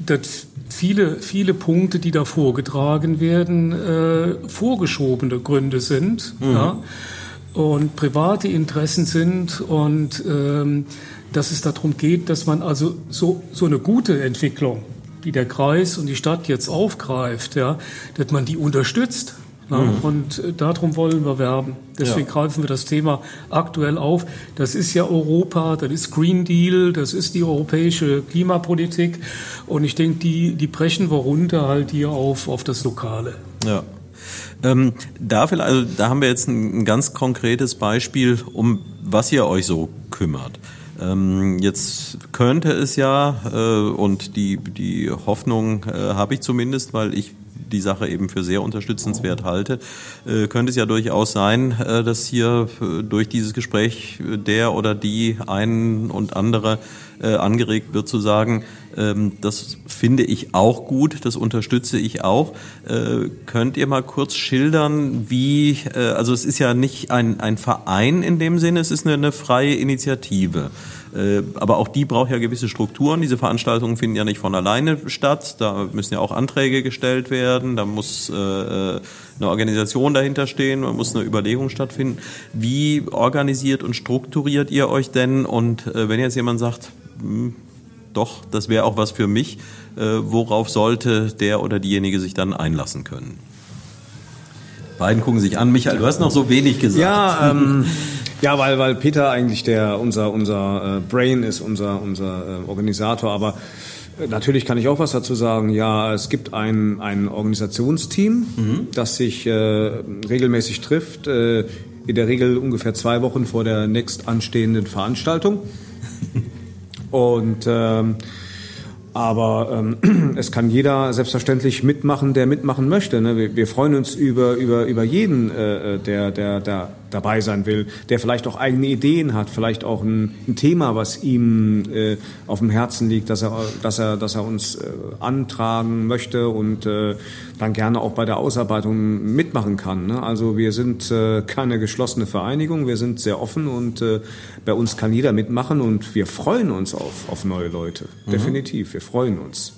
dass viele, viele Punkte, die da vorgetragen werden, äh, vorgeschobene Gründe sind. Mhm. Ja? Und private Interessen sind und ähm, dass es darum geht, dass man also so, so eine gute Entwicklung, die der Kreis und die Stadt jetzt aufgreift, ja, dass man die unterstützt. Ja, mhm. Und äh, darum wollen wir werben. Deswegen ja. greifen wir das Thema aktuell auf. Das ist ja Europa, das ist Green Deal, das ist die europäische Klimapolitik. Und ich denke, die, die brechen wir runter halt hier auf, auf das Lokale. Ja. Ähm, da, also, da haben wir jetzt ein, ein ganz konkretes Beispiel, um was ihr euch so kümmert. Ähm, jetzt könnte es ja, äh, und die, die Hoffnung äh, habe ich zumindest, weil ich die Sache eben für sehr unterstützenswert halte, äh, könnte es ja durchaus sein, äh, dass hier äh, durch dieses Gespräch der oder die einen und andere angeregt wird zu sagen, ähm, das finde ich auch gut, das unterstütze ich auch. Könnt ihr mal kurz schildern, wie, also es ist ja nicht ein, ein Verein in dem Sinne, es ist eine, eine freie Initiative. Äh, aber auch die braucht ja gewisse Strukturen. Diese Veranstaltungen finden ja nicht von alleine statt. Da müssen ja auch Anträge gestellt werden. Da muss äh, eine Organisation dahinter stehen. Da muss eine Überlegung stattfinden. Wie organisiert und strukturiert ihr euch denn? Und äh, wenn jetzt jemand sagt, hm, doch, das wäre auch was für mich, worauf sollte der oder diejenige sich dann einlassen können? Beiden gucken sich an. Michael, du hast noch so wenig gesagt. Ja, ähm, ja, weil, weil Peter eigentlich der, unser, unser äh, Brain ist, unser, unser äh, Organisator, aber äh, Natürlich kann ich auch was dazu sagen. Ja, es gibt ein, ein Organisationsteam, mhm. das sich äh, regelmäßig trifft, äh, in der Regel ungefähr zwei Wochen vor der nächst anstehenden Veranstaltung. Und ähm, aber ähm, es kann jeder selbstverständlich mitmachen, der mitmachen möchte. Ne? Wir, wir, freuen uns über, über, über jeden, äh, äh, der, der, der dabei sein will, der vielleicht auch eigene Ideen hat, vielleicht auch ein, ein Thema, was ihm äh, auf dem Herzen liegt, dass er, dass er, dass er uns äh, antragen möchte und äh, dann gerne auch bei der Ausarbeitung mitmachen kann. Ne? Also wir sind äh, keine geschlossene Vereinigung, wir sind sehr offen und äh, bei uns kann jeder mitmachen und wir freuen uns auf, auf neue Leute. Mhm. Definitiv, wir freuen uns.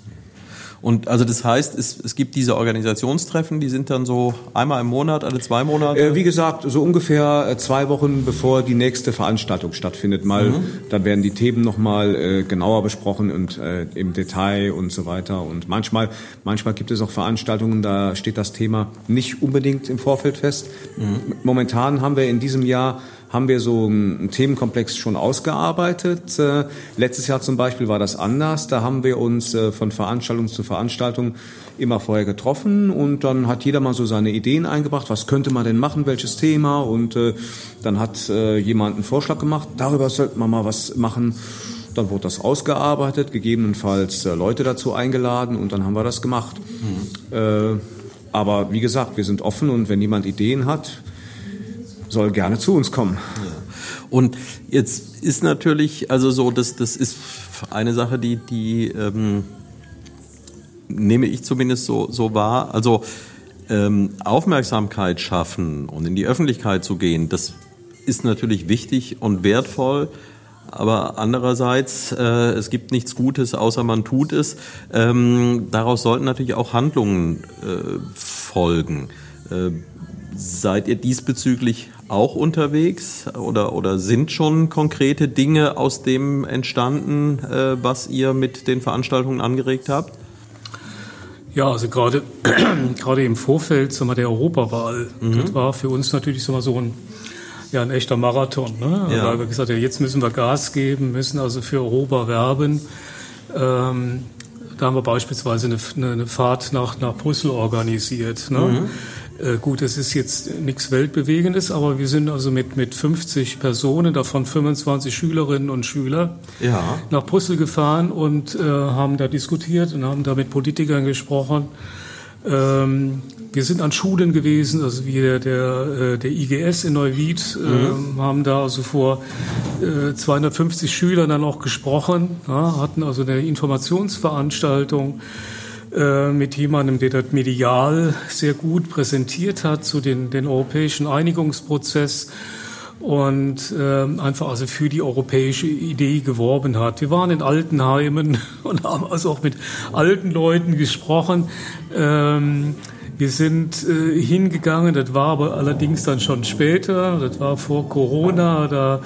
Und also das heißt, es, es gibt diese Organisationstreffen, die sind dann so einmal im Monat, alle zwei Monate? Äh, wie gesagt, so ungefähr äh, zwei Wochen bevor die nächste Veranstaltung stattfindet. Mal, mhm. dann werden die Themen nochmal äh, genauer besprochen und äh, im Detail und so weiter. Und manchmal, manchmal gibt es auch Veranstaltungen, da steht das Thema nicht unbedingt im Vorfeld fest. Mhm. Momentan haben wir in diesem Jahr haben wir so einen Themenkomplex schon ausgearbeitet. Äh, letztes Jahr zum Beispiel war das anders. Da haben wir uns äh, von Veranstaltung zu Veranstaltung immer vorher getroffen und dann hat jeder mal so seine Ideen eingebracht. Was könnte man denn machen? Welches Thema? Und äh, dann hat jemand einen Vorschlag gemacht. Darüber sollten wir mal was machen. Dann wurde das ausgearbeitet, gegebenenfalls Leute dazu eingeladen und dann haben wir das gemacht. Mhm. aber wie gesagt, wir sind offen und wenn jemand Ideen hat, soll gerne zu uns kommen. Ja. Und jetzt ist natürlich, also so, das, das ist eine Sache, die, die ähm, nehme ich zumindest so, so wahr. Also ähm, Aufmerksamkeit schaffen und in die Öffentlichkeit zu gehen, das ist natürlich wichtig und wertvoll. Aber andererseits, äh, es gibt nichts Gutes, außer man tut es. Ähm, daraus sollten natürlich auch Handlungen äh, folgen. Äh, seid ihr diesbezüglich auch unterwegs oder, oder sind schon konkrete Dinge aus dem entstanden, äh, was ihr mit den Veranstaltungen angeregt habt? Ja, also gerade, gerade im Vorfeld sagen wir, der Europawahl, mhm. das war für uns natürlich sagen wir, so ein, ja, ein echter Marathon. Ne? Ja. Weil wir gesagt haben, jetzt müssen wir Gas geben, müssen also für Europa werben. Ähm, da haben wir beispielsweise eine, eine Fahrt nach, nach Brüssel organisiert. Ne? Mhm. Äh, gut, es ist jetzt nichts Weltbewegendes, aber wir sind also mit, mit 50 Personen, davon 25 Schülerinnen und Schüler, ja. nach Brüssel gefahren und äh, haben da diskutiert und haben da mit Politikern gesprochen. Ähm, wir sind an Schulen gewesen, also wie der, der, äh, der IGS in Neuwied, mhm. äh, haben da also vor äh, 250 Schülern dann auch gesprochen, ja, hatten also eine Informationsveranstaltung äh, mit jemandem, der das medial sehr gut präsentiert hat zu den, den europäischen Einigungsprozess und äh, einfach also für die europäische Idee geworben hat. Wir waren in Altenheimen und haben also auch mit alten Leuten gesprochen. Ähm, wir sind äh, hingegangen, das war aber allerdings dann schon später, das war vor Corona, da,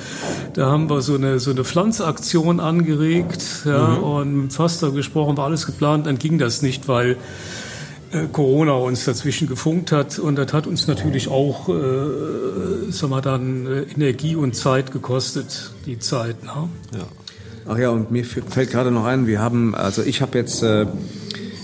da haben wir so eine, so eine Pflanzaktion angeregt ja, mhm. und mit Faster gesprochen, war alles geplant, dann ging das nicht, weil äh, Corona uns dazwischen gefunkt hat und das hat uns natürlich auch, äh, sagen wir dann, äh, Energie und Zeit gekostet, die Zeit. Ne? Ja. Ach ja, und mir fällt gerade noch ein, wir haben, also ich habe jetzt äh,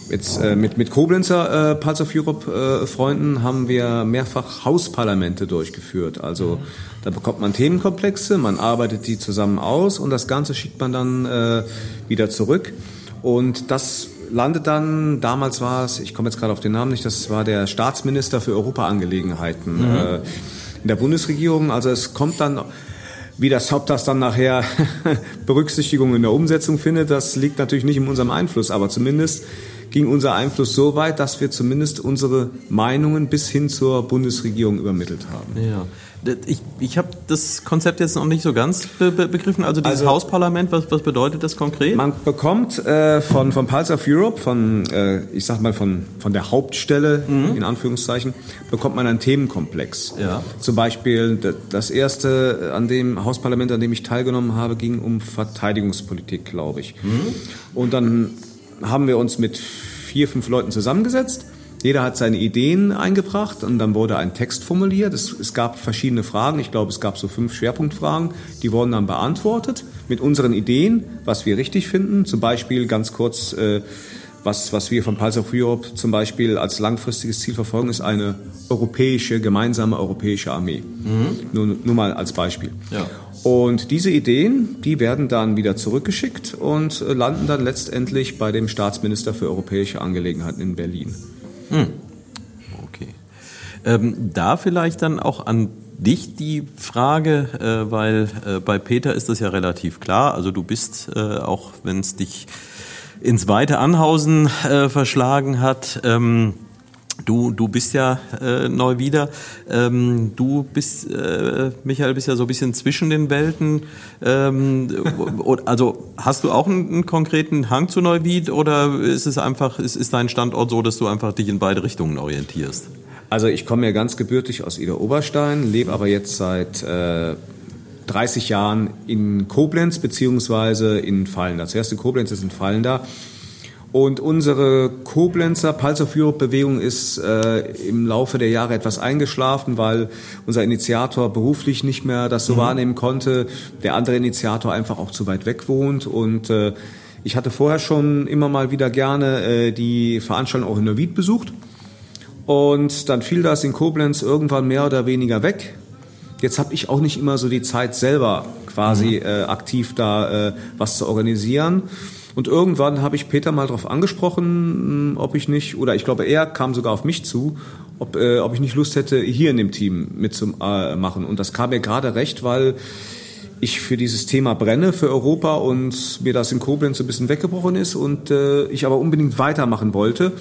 Jetzt äh, mit, mit Koblenzer äh, Pulse of Europe äh, Freunden haben wir mehrfach Hausparlamente durchgeführt. Also da bekommt man Themenkomplexe, man arbeitet die zusammen aus und das Ganze schickt man dann äh, wieder zurück. Und das landet dann, damals war es, ich komme jetzt gerade auf den Namen nicht, das war der Staatsminister für Europaangelegenheiten mhm. äh, in der Bundesregierung. Also es kommt dann Wie das Haupt das dann nachher Berücksichtigung in der Umsetzung findet, das liegt natürlich nicht in unserem Einfluss, aber zumindest ging unser Einfluss so weit, dass wir zumindest unsere Meinungen bis hin zur Bundesregierung übermittelt haben. Ja. Ich, ich habe das Konzept jetzt noch nicht so ganz be be begriffen. Also dieses also, Hausparlament, was, was bedeutet das konkret? Man bekommt äh, von, von Pulse of Europe, von, äh, ich sag mal, von, von der Hauptstelle, mhm. in Anführungszeichen, bekommt man einen Themenkomplex. Ja. Zum Beispiel das erste an dem Hausparlament, an dem ich teilgenommen habe, ging um Verteidigungspolitik, glaube ich. Mhm. Und dann haben wir uns mit vier, fünf Leuten zusammengesetzt. Jeder hat seine Ideen eingebracht und dann wurde ein Text formuliert. Es, es, gab verschiedene Fragen. Ich glaube, es gab so fünf Schwerpunktfragen. Die wurden dann beantwortet mit unseren Ideen, was wir richtig finden. Zum Beispiel ganz kurz, äh, was, was wir von Pulse of Europe zum Beispiel als langfristiges Ziel verfolgen, ist eine europäische, gemeinsame europäische Armee. Mhm. Nur, nur mal als Beispiel. Ja. Und diese Ideen, die werden dann wieder zurückgeschickt und landen dann letztendlich bei dem Staatsminister für europäische Angelegenheiten in Berlin. Hm. Okay. Ähm, da vielleicht dann auch an dich die Frage, äh, weil äh, bei Peter ist das ja relativ klar. Also du bist, äh, auch wenn es dich ins weite Anhausen äh, verschlagen hat, ähm, Du, du bist ja äh, neu wieder. Ähm, du bist, äh, Michael, bist ja so ein bisschen zwischen den Welten. Ähm, also hast du auch einen, einen, konkreten Hang zu Neuwied oder ist es einfach, ist, ist dein Standort so, dass du einfach dich in beide Richtungen orientierst? Also ich komme ja ganz gebürtig aus Ida Oberstein, lebe aber jetzt seit äh, 30 Jahren in Koblenz beziehungsweise in Fallender. Zuerst in Koblenz, jetzt in Fallender. Und unsere Koblenzer Pulse of Europe Bewegung ist äh, im Laufe der Jahre etwas eingeschlafen, weil unser Initiator beruflich nicht mehr das so mhm. wahrnehmen konnte, der andere Initiator einfach auch zu weit weg wohnt und äh, ich hatte vorher schon immer mal wieder gerne äh, die Veranstaltung auch in Neuwied besucht und dann fiel das in Koblenz irgendwann mehr oder weniger weg. Jetzt habe ich auch nicht immer so die Zeit selber quasi mhm. äh, aktiv da äh, was zu organisieren. Und irgendwann habe ich Peter mal darauf angesprochen, hm, ob ich nicht, oder ich glaube, er kam sogar auf mich zu, ob, äh, ob ich nicht Lust hätte, hier in dem Team mitzumachen. Und das kam mir gerade recht, weil ich für dieses Thema brenne, für Europa und mir das in Koblenz so ein bisschen weggebrochen ist und äh, ich aber unbedingt weitermachen wollte.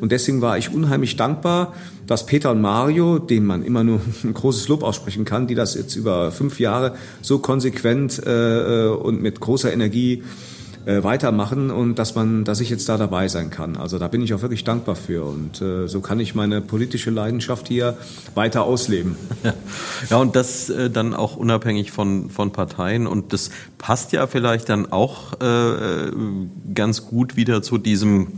Und deswegen war ich unheimlich dankbar, dass Peter und Mario, denen man immer nur ein großes Lob aussprechen kann, die das jetzt über fünf Jahre so konsequent äh, äh und mit großer Energie äh, weitermachen und dass man, dass ich jetzt da dabei sein kann. Also da bin ich auch wirklich dankbar für und äh, so kann ich meine politische Leidenschaft hier weiter ausleben. Ja, und das äh, dann auch unabhängig von von Parteien und das passt ja vielleicht dann auch äh, ganz gut wieder zu diesem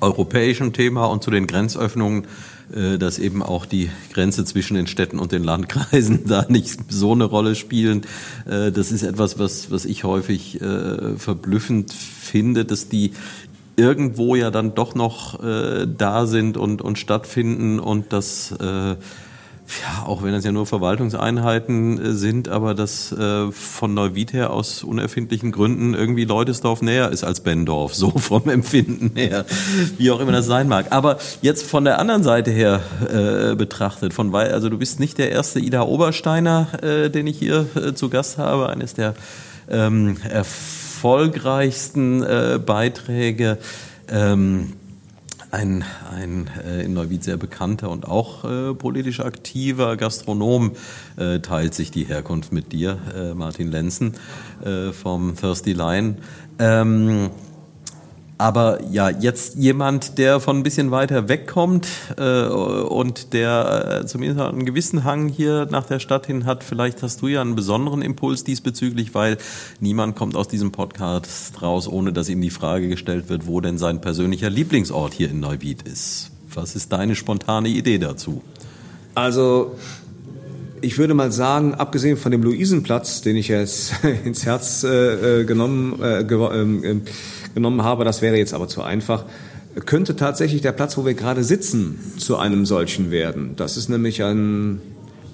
europäischen Thema und zu den Grenzöffnungen äh, dass eben auch die Grenze zwischen den Städten und den Landkreisen da nicht so eine Rolle spielen. Äh, das ist etwas, was, was ich häufig äh, verblüffend finde, dass die irgendwo ja dann doch noch da sind und, und stattfinden und das ja, auch wenn es ja nur Verwaltungseinheiten äh, sind, aber dass äh, von Neuwied her aus unerfindlichen Gründen irgendwie Leutesdorf näher ist als Bendorf, so vom Empfinden her, wie auch immer das sein mag. Aber jetzt von der anderen Seite her äh, betrachtet, von weil, also du bist nicht der erste Ida Obersteiner, äh, den ich hier äh, zu Gast habe, eines der ähm, erfolgreichsten äh, Beiträge. Ähm, ein, ein äh, in Neuwied sehr bekannter und auch äh, politisch aktiver Gastronom äh, teilt sich die Herkunft mit dir, äh, Martin Lenzen äh, vom Thirsty Line. Ähm, aber ja, jetzt jemand, der von ein bisschen weiter wegkommt äh, und der äh, zumindest einen gewissen Hang hier nach der Stadt hin hat, vielleicht hast du ja einen besonderen Impuls diesbezüglich, weil niemand kommt aus diesem Podcast raus, ohne dass ihm die Frage gestellt wird, wo denn sein persönlicher Lieblingsort hier in Neuwied ist. Was ist deine spontane Idee dazu? Also ich würde mal sagen, abgesehen von dem Luisenplatz, den ich jetzt ins Herz äh, äh genommen äh, äh, genommen habe, das wäre jetzt aber zu einfach, könnte tatsächlich der Platz, wo wir gerade sitzen, zu einem solchen werden. Das ist nämlich ein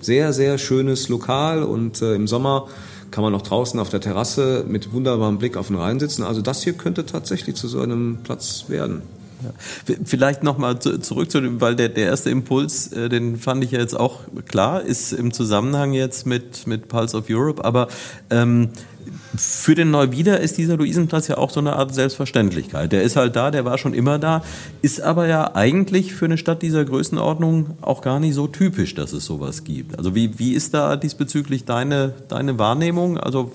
sehr, sehr schönes Lokal und äh, im Sommer kann man noch draußen auf der Terrasse mit wunderbarem Blick auf den Rhein sitzen. Also das hier könnte tatsächlich zu so einem Platz werden. Vielleicht nochmal zurück zu dem, weil der, der erste Impuls, äh, den fand ich ja jetzt auch klar, ist im Zusammenhang jetzt mit, mit Pulse of Europe, aber ähm, für den Neuwieder ist dieser Luisenplatz ja auch so eine Art Selbstverständlichkeit. Der ist halt da, der war schon immer da, ist aber ja eigentlich für eine Stadt dieser Größenordnung auch gar nicht so typisch, dass es sowas gibt. Also wie, wie ist da diesbezüglich deine, deine Wahrnehmung? Also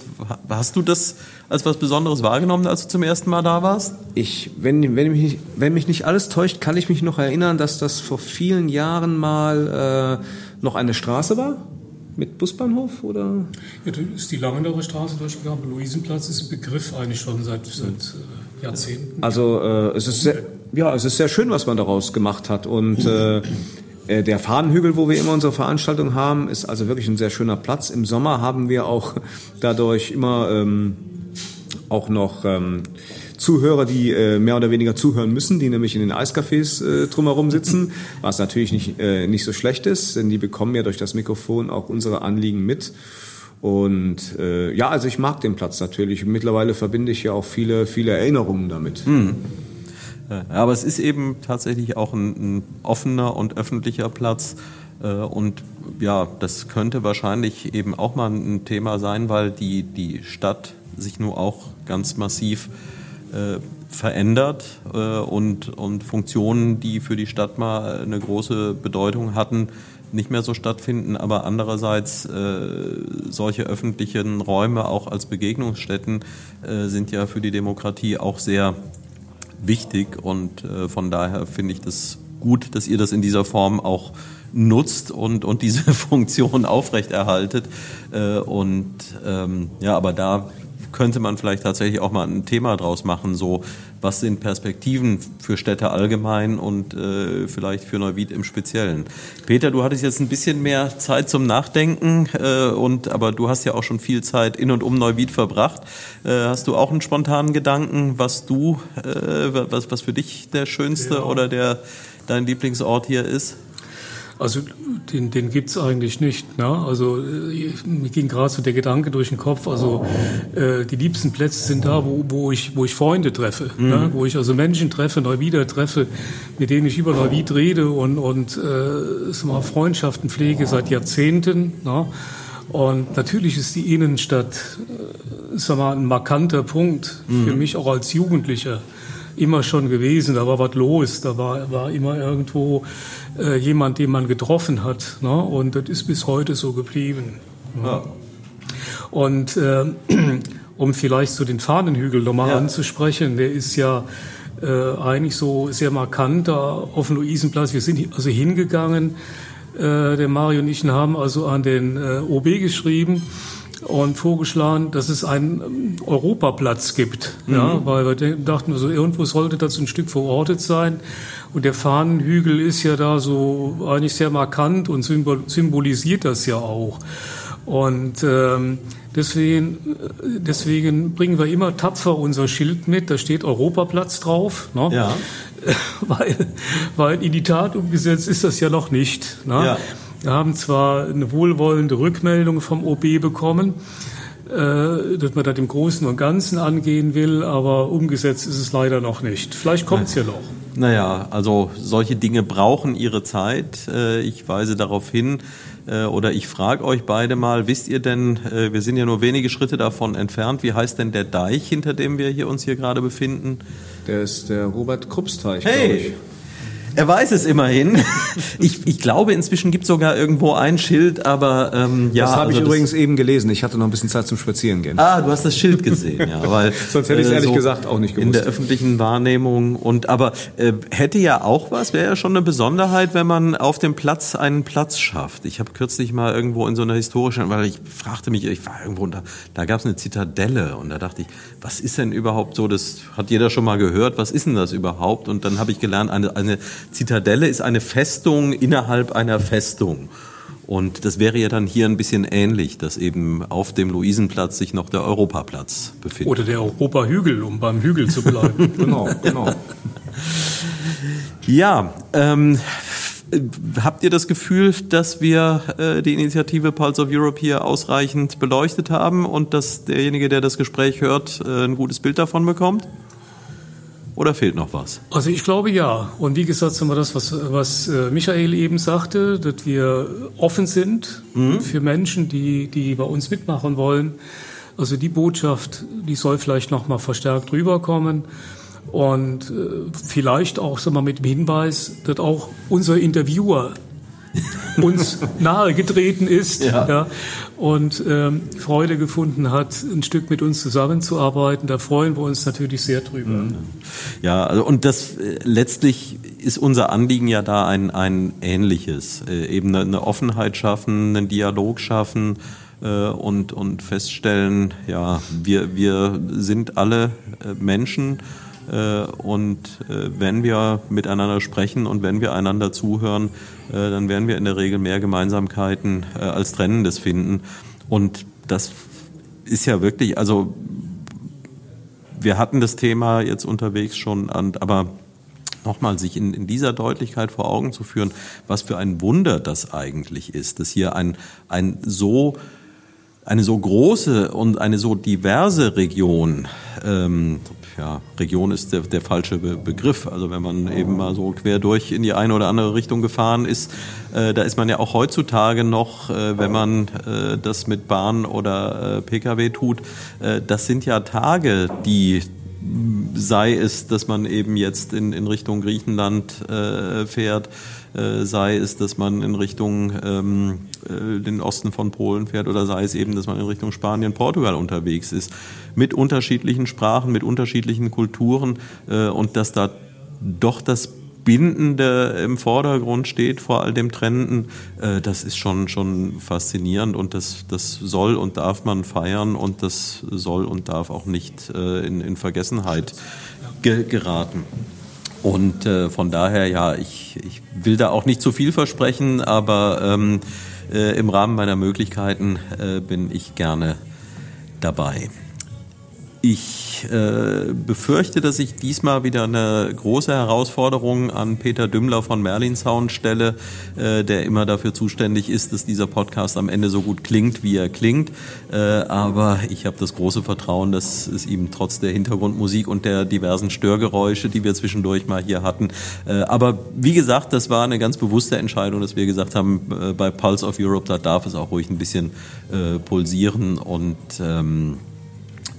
hast du das als was Besonderes wahrgenommen, als du zum ersten Mal da warst? Ich, wenn, wenn, mich, wenn mich nicht alles täuscht, kann ich mich noch erinnern, dass das vor vielen Jahren mal äh, noch eine Straße war mit Busbahnhof oder? Ja, da ist die Langendauer Straße durchgegangen. Luisenplatz ist ein Begriff eigentlich schon seit, seit äh, Jahrzehnten. Also äh, es ist sehr, ja, es ist sehr schön, was man daraus gemacht hat und äh, äh, der Fahnenhügel, wo wir immer unsere Veranstaltung haben, ist also wirklich ein sehr schöner Platz. Im Sommer haben wir auch dadurch immer ähm, auch noch ähm, Zuhörer, die äh, mehr oder weniger zuhören müssen, die nämlich in den Eiscafés äh, drumherum sitzen, was natürlich nicht, äh, nicht so schlecht ist, denn die bekommen ja durch das Mikrofon auch unsere Anliegen mit. Und äh, ja, also ich mag den Platz natürlich. Mittlerweile verbinde ich ja auch viele, viele Erinnerungen damit. Hm. Ja, aber es ist eben tatsächlich auch ein, ein offener und öffentlicher Platz. Äh, und ja, das könnte wahrscheinlich eben auch mal ein Thema sein, weil die, die Stadt sich nur auch ganz massiv äh, verändert äh, und, und Funktionen, die für die Stadt mal eine große Bedeutung hatten, nicht mehr so stattfinden, aber andererseits äh, solche öffentlichen Räume auch als Begegnungsstätten äh, sind ja für die Demokratie auch sehr wichtig und äh, von daher finde ich das gut, dass ihr das in dieser Form auch nutzt und, und diese Funktion aufrechterhaltet. Äh, und ähm, ja, aber da könnte man vielleicht tatsächlich auch mal ein Thema draus machen, so was sind Perspektiven für Städte allgemein und äh, vielleicht für Neuwied im Speziellen. Peter, du hattest jetzt ein bisschen mehr Zeit zum Nachdenken, äh, und, aber du hast ja auch schon viel Zeit in und um Neuwied verbracht. Äh, hast du auch einen spontanen Gedanken, was du, äh, was, was für dich der schönste ja. oder der, dein Lieblingsort hier ist? Also den, den gibt es eigentlich nicht. Ne? Also mir ging gerade so der Gedanke durch den Kopf, also äh, die liebsten Plätze sind da, wo, wo, ich, wo ich Freunde treffe, ne? mhm. ne? wo ich also Menschen treffe, neu wieder treffe, mit denen ich über Neuwied rede und, und äh, mal, Freundschaften pflege seit Jahrzehnten. Ne? Und natürlich ist die Innenstadt äh, sag mal, ein markanter Punkt mhm. für mich auch als Jugendlicher immer schon gewesen. Da war was los, da war, war immer irgendwo äh, jemand, den man getroffen hat. Ne? Und das ist bis heute so geblieben. Ja. Und äh, um vielleicht so den Fahnenhügel nochmal ja. anzusprechen, der ist ja äh, eigentlich so sehr markant da auf dem Luisenplatz. Wir sind also hingegangen, äh, der Mario und ich haben also an den äh, OB geschrieben und vorgeschlagen, dass es einen ähm, Europaplatz gibt, mhm. ja, weil wir dachten, also irgendwo sollte das ein Stück verortet sein. Und der Fahnenhügel ist ja da so eigentlich sehr markant und symbolisiert das ja auch. Und ähm, deswegen, äh, deswegen bringen wir immer tapfer unser Schild mit. Da steht Europaplatz drauf. Ne? Ja. weil, weil in die Tat umgesetzt ist das ja noch nicht. Ne? Ja. Wir haben zwar eine wohlwollende Rückmeldung vom OB bekommen, äh, dass man das im Großen und Ganzen angehen will, aber umgesetzt ist es leider noch nicht. Vielleicht kommt es ja noch. Naja, also solche Dinge brauchen ihre Zeit. Äh, ich weise darauf hin, äh, oder ich frage euch beide mal, wisst ihr denn, wir sind ja nur wenige Schritte davon entfernt, wie heißt denn der Deich, hinter dem wir hier uns hier gerade befinden? Der ist der Robert-Krupps-Teich, hey. glaube ich. Er weiß es immerhin. Ich, ich glaube, inzwischen gibt es sogar irgendwo ein Schild, aber ähm, ja. Das habe also ich übrigens eben gelesen. Ich hatte noch ein bisschen Zeit zum Spazierengehen. Ah, du hast das Schild gesehen, ja. Weil, Sonst hätte ich es äh, ehrlich so gesagt auch nicht gewusst. In der öffentlichen Wahrnehmung. Und aber äh, hätte ja auch was, wäre ja schon eine Besonderheit, wenn man auf dem Platz einen Platz schafft. Ich habe kürzlich mal irgendwo in so einer historischen, weil ich fragte mich, ich war irgendwo, da, da gab es eine Zitadelle und da dachte ich, was ist denn überhaupt so, das hat jeder schon mal gehört, was ist denn das überhaupt? Und dann habe ich gelernt, eine, eine Zitadelle ist eine Festung innerhalb einer Festung. Und das wäre ja dann hier ein bisschen ähnlich, dass eben auf dem Luisenplatz sich noch der Europaplatz befindet. Oder der Europahügel, um beim Hügel zu bleiben. genau, genau. Ja, ähm, habt ihr das Gefühl, dass wir äh, die Initiative Pulse of Europe hier ausreichend beleuchtet haben und dass derjenige, der das Gespräch hört, äh, ein gutes Bild davon bekommt? Oder fehlt noch was? Also ich glaube ja. Und wie gesagt, sind wir das, was, was äh, Michael eben sagte, dass wir offen sind mhm. für Menschen, die, die bei uns mitmachen wollen. Also die Botschaft, die soll vielleicht noch mal verstärkt rüberkommen. Und äh, vielleicht auch sagen wir, mit dem Hinweis, dass auch unser Interviewer uns nahegetreten ist ja. ja und ähm, Freude gefunden hat, ein Stück mit uns zusammenzuarbeiten. Da freuen wir uns natürlich sehr drüber. Mhm. Ja, also und das äh, letztlich ist unser Anliegen ja da ein, ein ähnliches. Äh, eben eine, eine Offenheit schaffen, einen Dialog schaffen äh, und, und feststellen, ja, wir, wir sind alle äh, Menschen äh, und äh, wenn wir miteinander sprechen und wenn wir einander zuhören, dann werden wir in der Regel mehr Gemeinsamkeiten als Trennendes finden. Und das ist ja wirklich, also wir hatten das Thema jetzt unterwegs schon, aber nochmal sich in, in dieser Deutlichkeit vor Augen zu führen, was für ein Wunder das eigentlich ist, dass hier ein, ein so eine so große und eine so diverse Region ähm, ja, Region ist der, der falsche Be Begriff. Also wenn man eben mal so quer durch in die eine oder andere Richtung gefahren ist, äh, da ist man ja auch heutzutage noch, äh, wenn man äh, das mit Bahn oder äh, Pkw tut, äh, das sind ja Tage, die sei es, dass man eben jetzt in, in Richtung Griechenland äh, fährt, äh, sei es, dass man in Richtung ähm, äh, den Osten von Polen fährt oder sei es eben, dass man in Richtung Spanien, Portugal unterwegs ist, mit unterschiedlichen Sprachen, mit unterschiedlichen Kulturen äh, und dass da doch das Bindende im Vordergrund steht vor all dem Trennenden, äh, das ist schon, schon faszinierend und das, das soll und darf man feiern und das soll und darf auch nicht in, in Vergessenheit ge geraten. Und äh, von daher, ja, ich, ich will da auch nicht zu viel versprechen, aber ähm, äh, im Rahmen meiner Möglichkeiten äh, bin ich gerne dabei. Ich äh, befürchte, dass ich diesmal wieder eine große Herausforderung an Peter Dümmler von Merlin Sound stelle, äh, der immer dafür zuständig ist, dass dieser Podcast am Ende so gut klingt, wie er klingt. Äh, aber ich habe das große Vertrauen, dass es ihm trotz der Hintergrundmusik und der diversen Störgeräusche, die wir zwischendurch mal hier hatten. Äh, aber wie gesagt, das war eine ganz bewusste Entscheidung, dass wir gesagt haben, äh, bei Pulse of Europe, da darf es auch ruhig ein bisschen äh, pulsieren und ähm,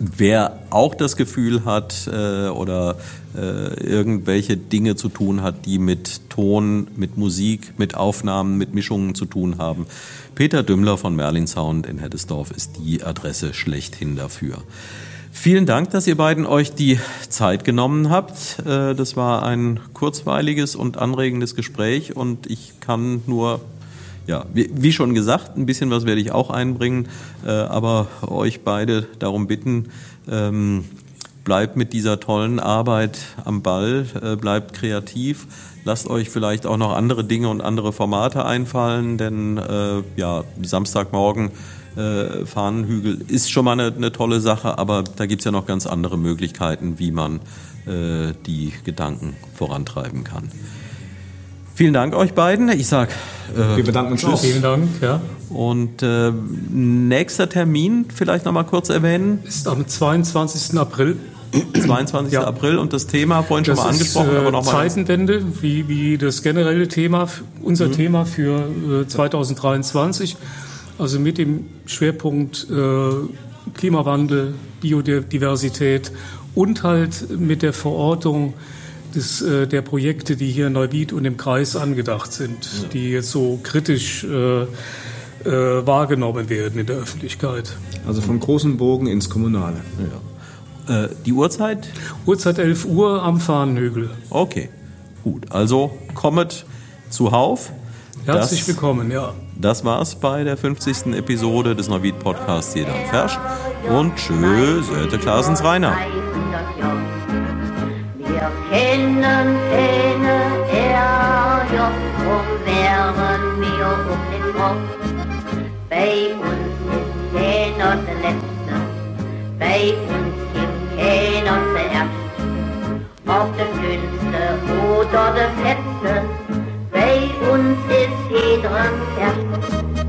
Wer auch das Gefühl hat äh, oder äh, irgendwelche Dinge zu tun hat, die mit Ton, mit Musik, mit Aufnahmen, mit Mischungen zu tun haben, Peter Dümmler von Merlin Sound in Heddesdorf ist die Adresse schlechthin dafür. Vielen Dank, dass ihr beiden euch die Zeit genommen habt. Äh, das war ein kurzweiliges und anregendes Gespräch und ich kann nur ja, wie, wie, schon gesagt, ein bisschen was werde ich auch einbringen, äh, aber euch beide darum bitten, ähm, bleibt mit dieser tollen Arbeit am Ball, äh, bleibt kreativ, lasst euch vielleicht auch noch andere Dinge und andere Formate einfallen, denn äh, ja, Samstagmorgen äh, Fahnenhügel ist schon mal eine, eine tolle Sache, aber da gibt es ja noch ganz andere Möglichkeiten, wie man äh, die Gedanken vorantreiben kann. Vielen Dank euch beiden. Ich sag, äh, wir bedanken uns. Tschüss. Vielen Dank. Ja. Und äh, nächster Termin vielleicht noch mal kurz erwähnen ist am 22. April. 22. Ja. April und das Thema vorhin das schon mal angesprochen, ist, äh, aber nochmal. Zeitenwende, wie, wie das generelle Thema, unser mhm. Thema für äh, 2023. Also mit dem Schwerpunkt äh, Klimawandel, Biodiversität und halt mit der Verortung des, äh, der Projekte, die hier in Neuwied und im Kreis angedacht sind, ja. die jetzt so kritisch äh, äh, wahrgenommen werden in der Öffentlichkeit. Also vom großen Bogen ins Kommunale. Ja. Äh, die Uhrzeit? Uhrzeit 11 Uhr am Fahnenhügel. Okay, gut. Also kommet zuhauf. Herzlich das, willkommen, ja. Das war's bei der 50. Episode des Neuwied Podcasts Jeder Fersch. Und tschüss, Söte Klaasens Rainer. Wir kennen er jo, drum wären wir um den Kopf. Bei uns ist keiner der Letzte, bei uns gibt keiner zuerst. Ob der Schönste oder der Letzte, bei uns ist jeder erst.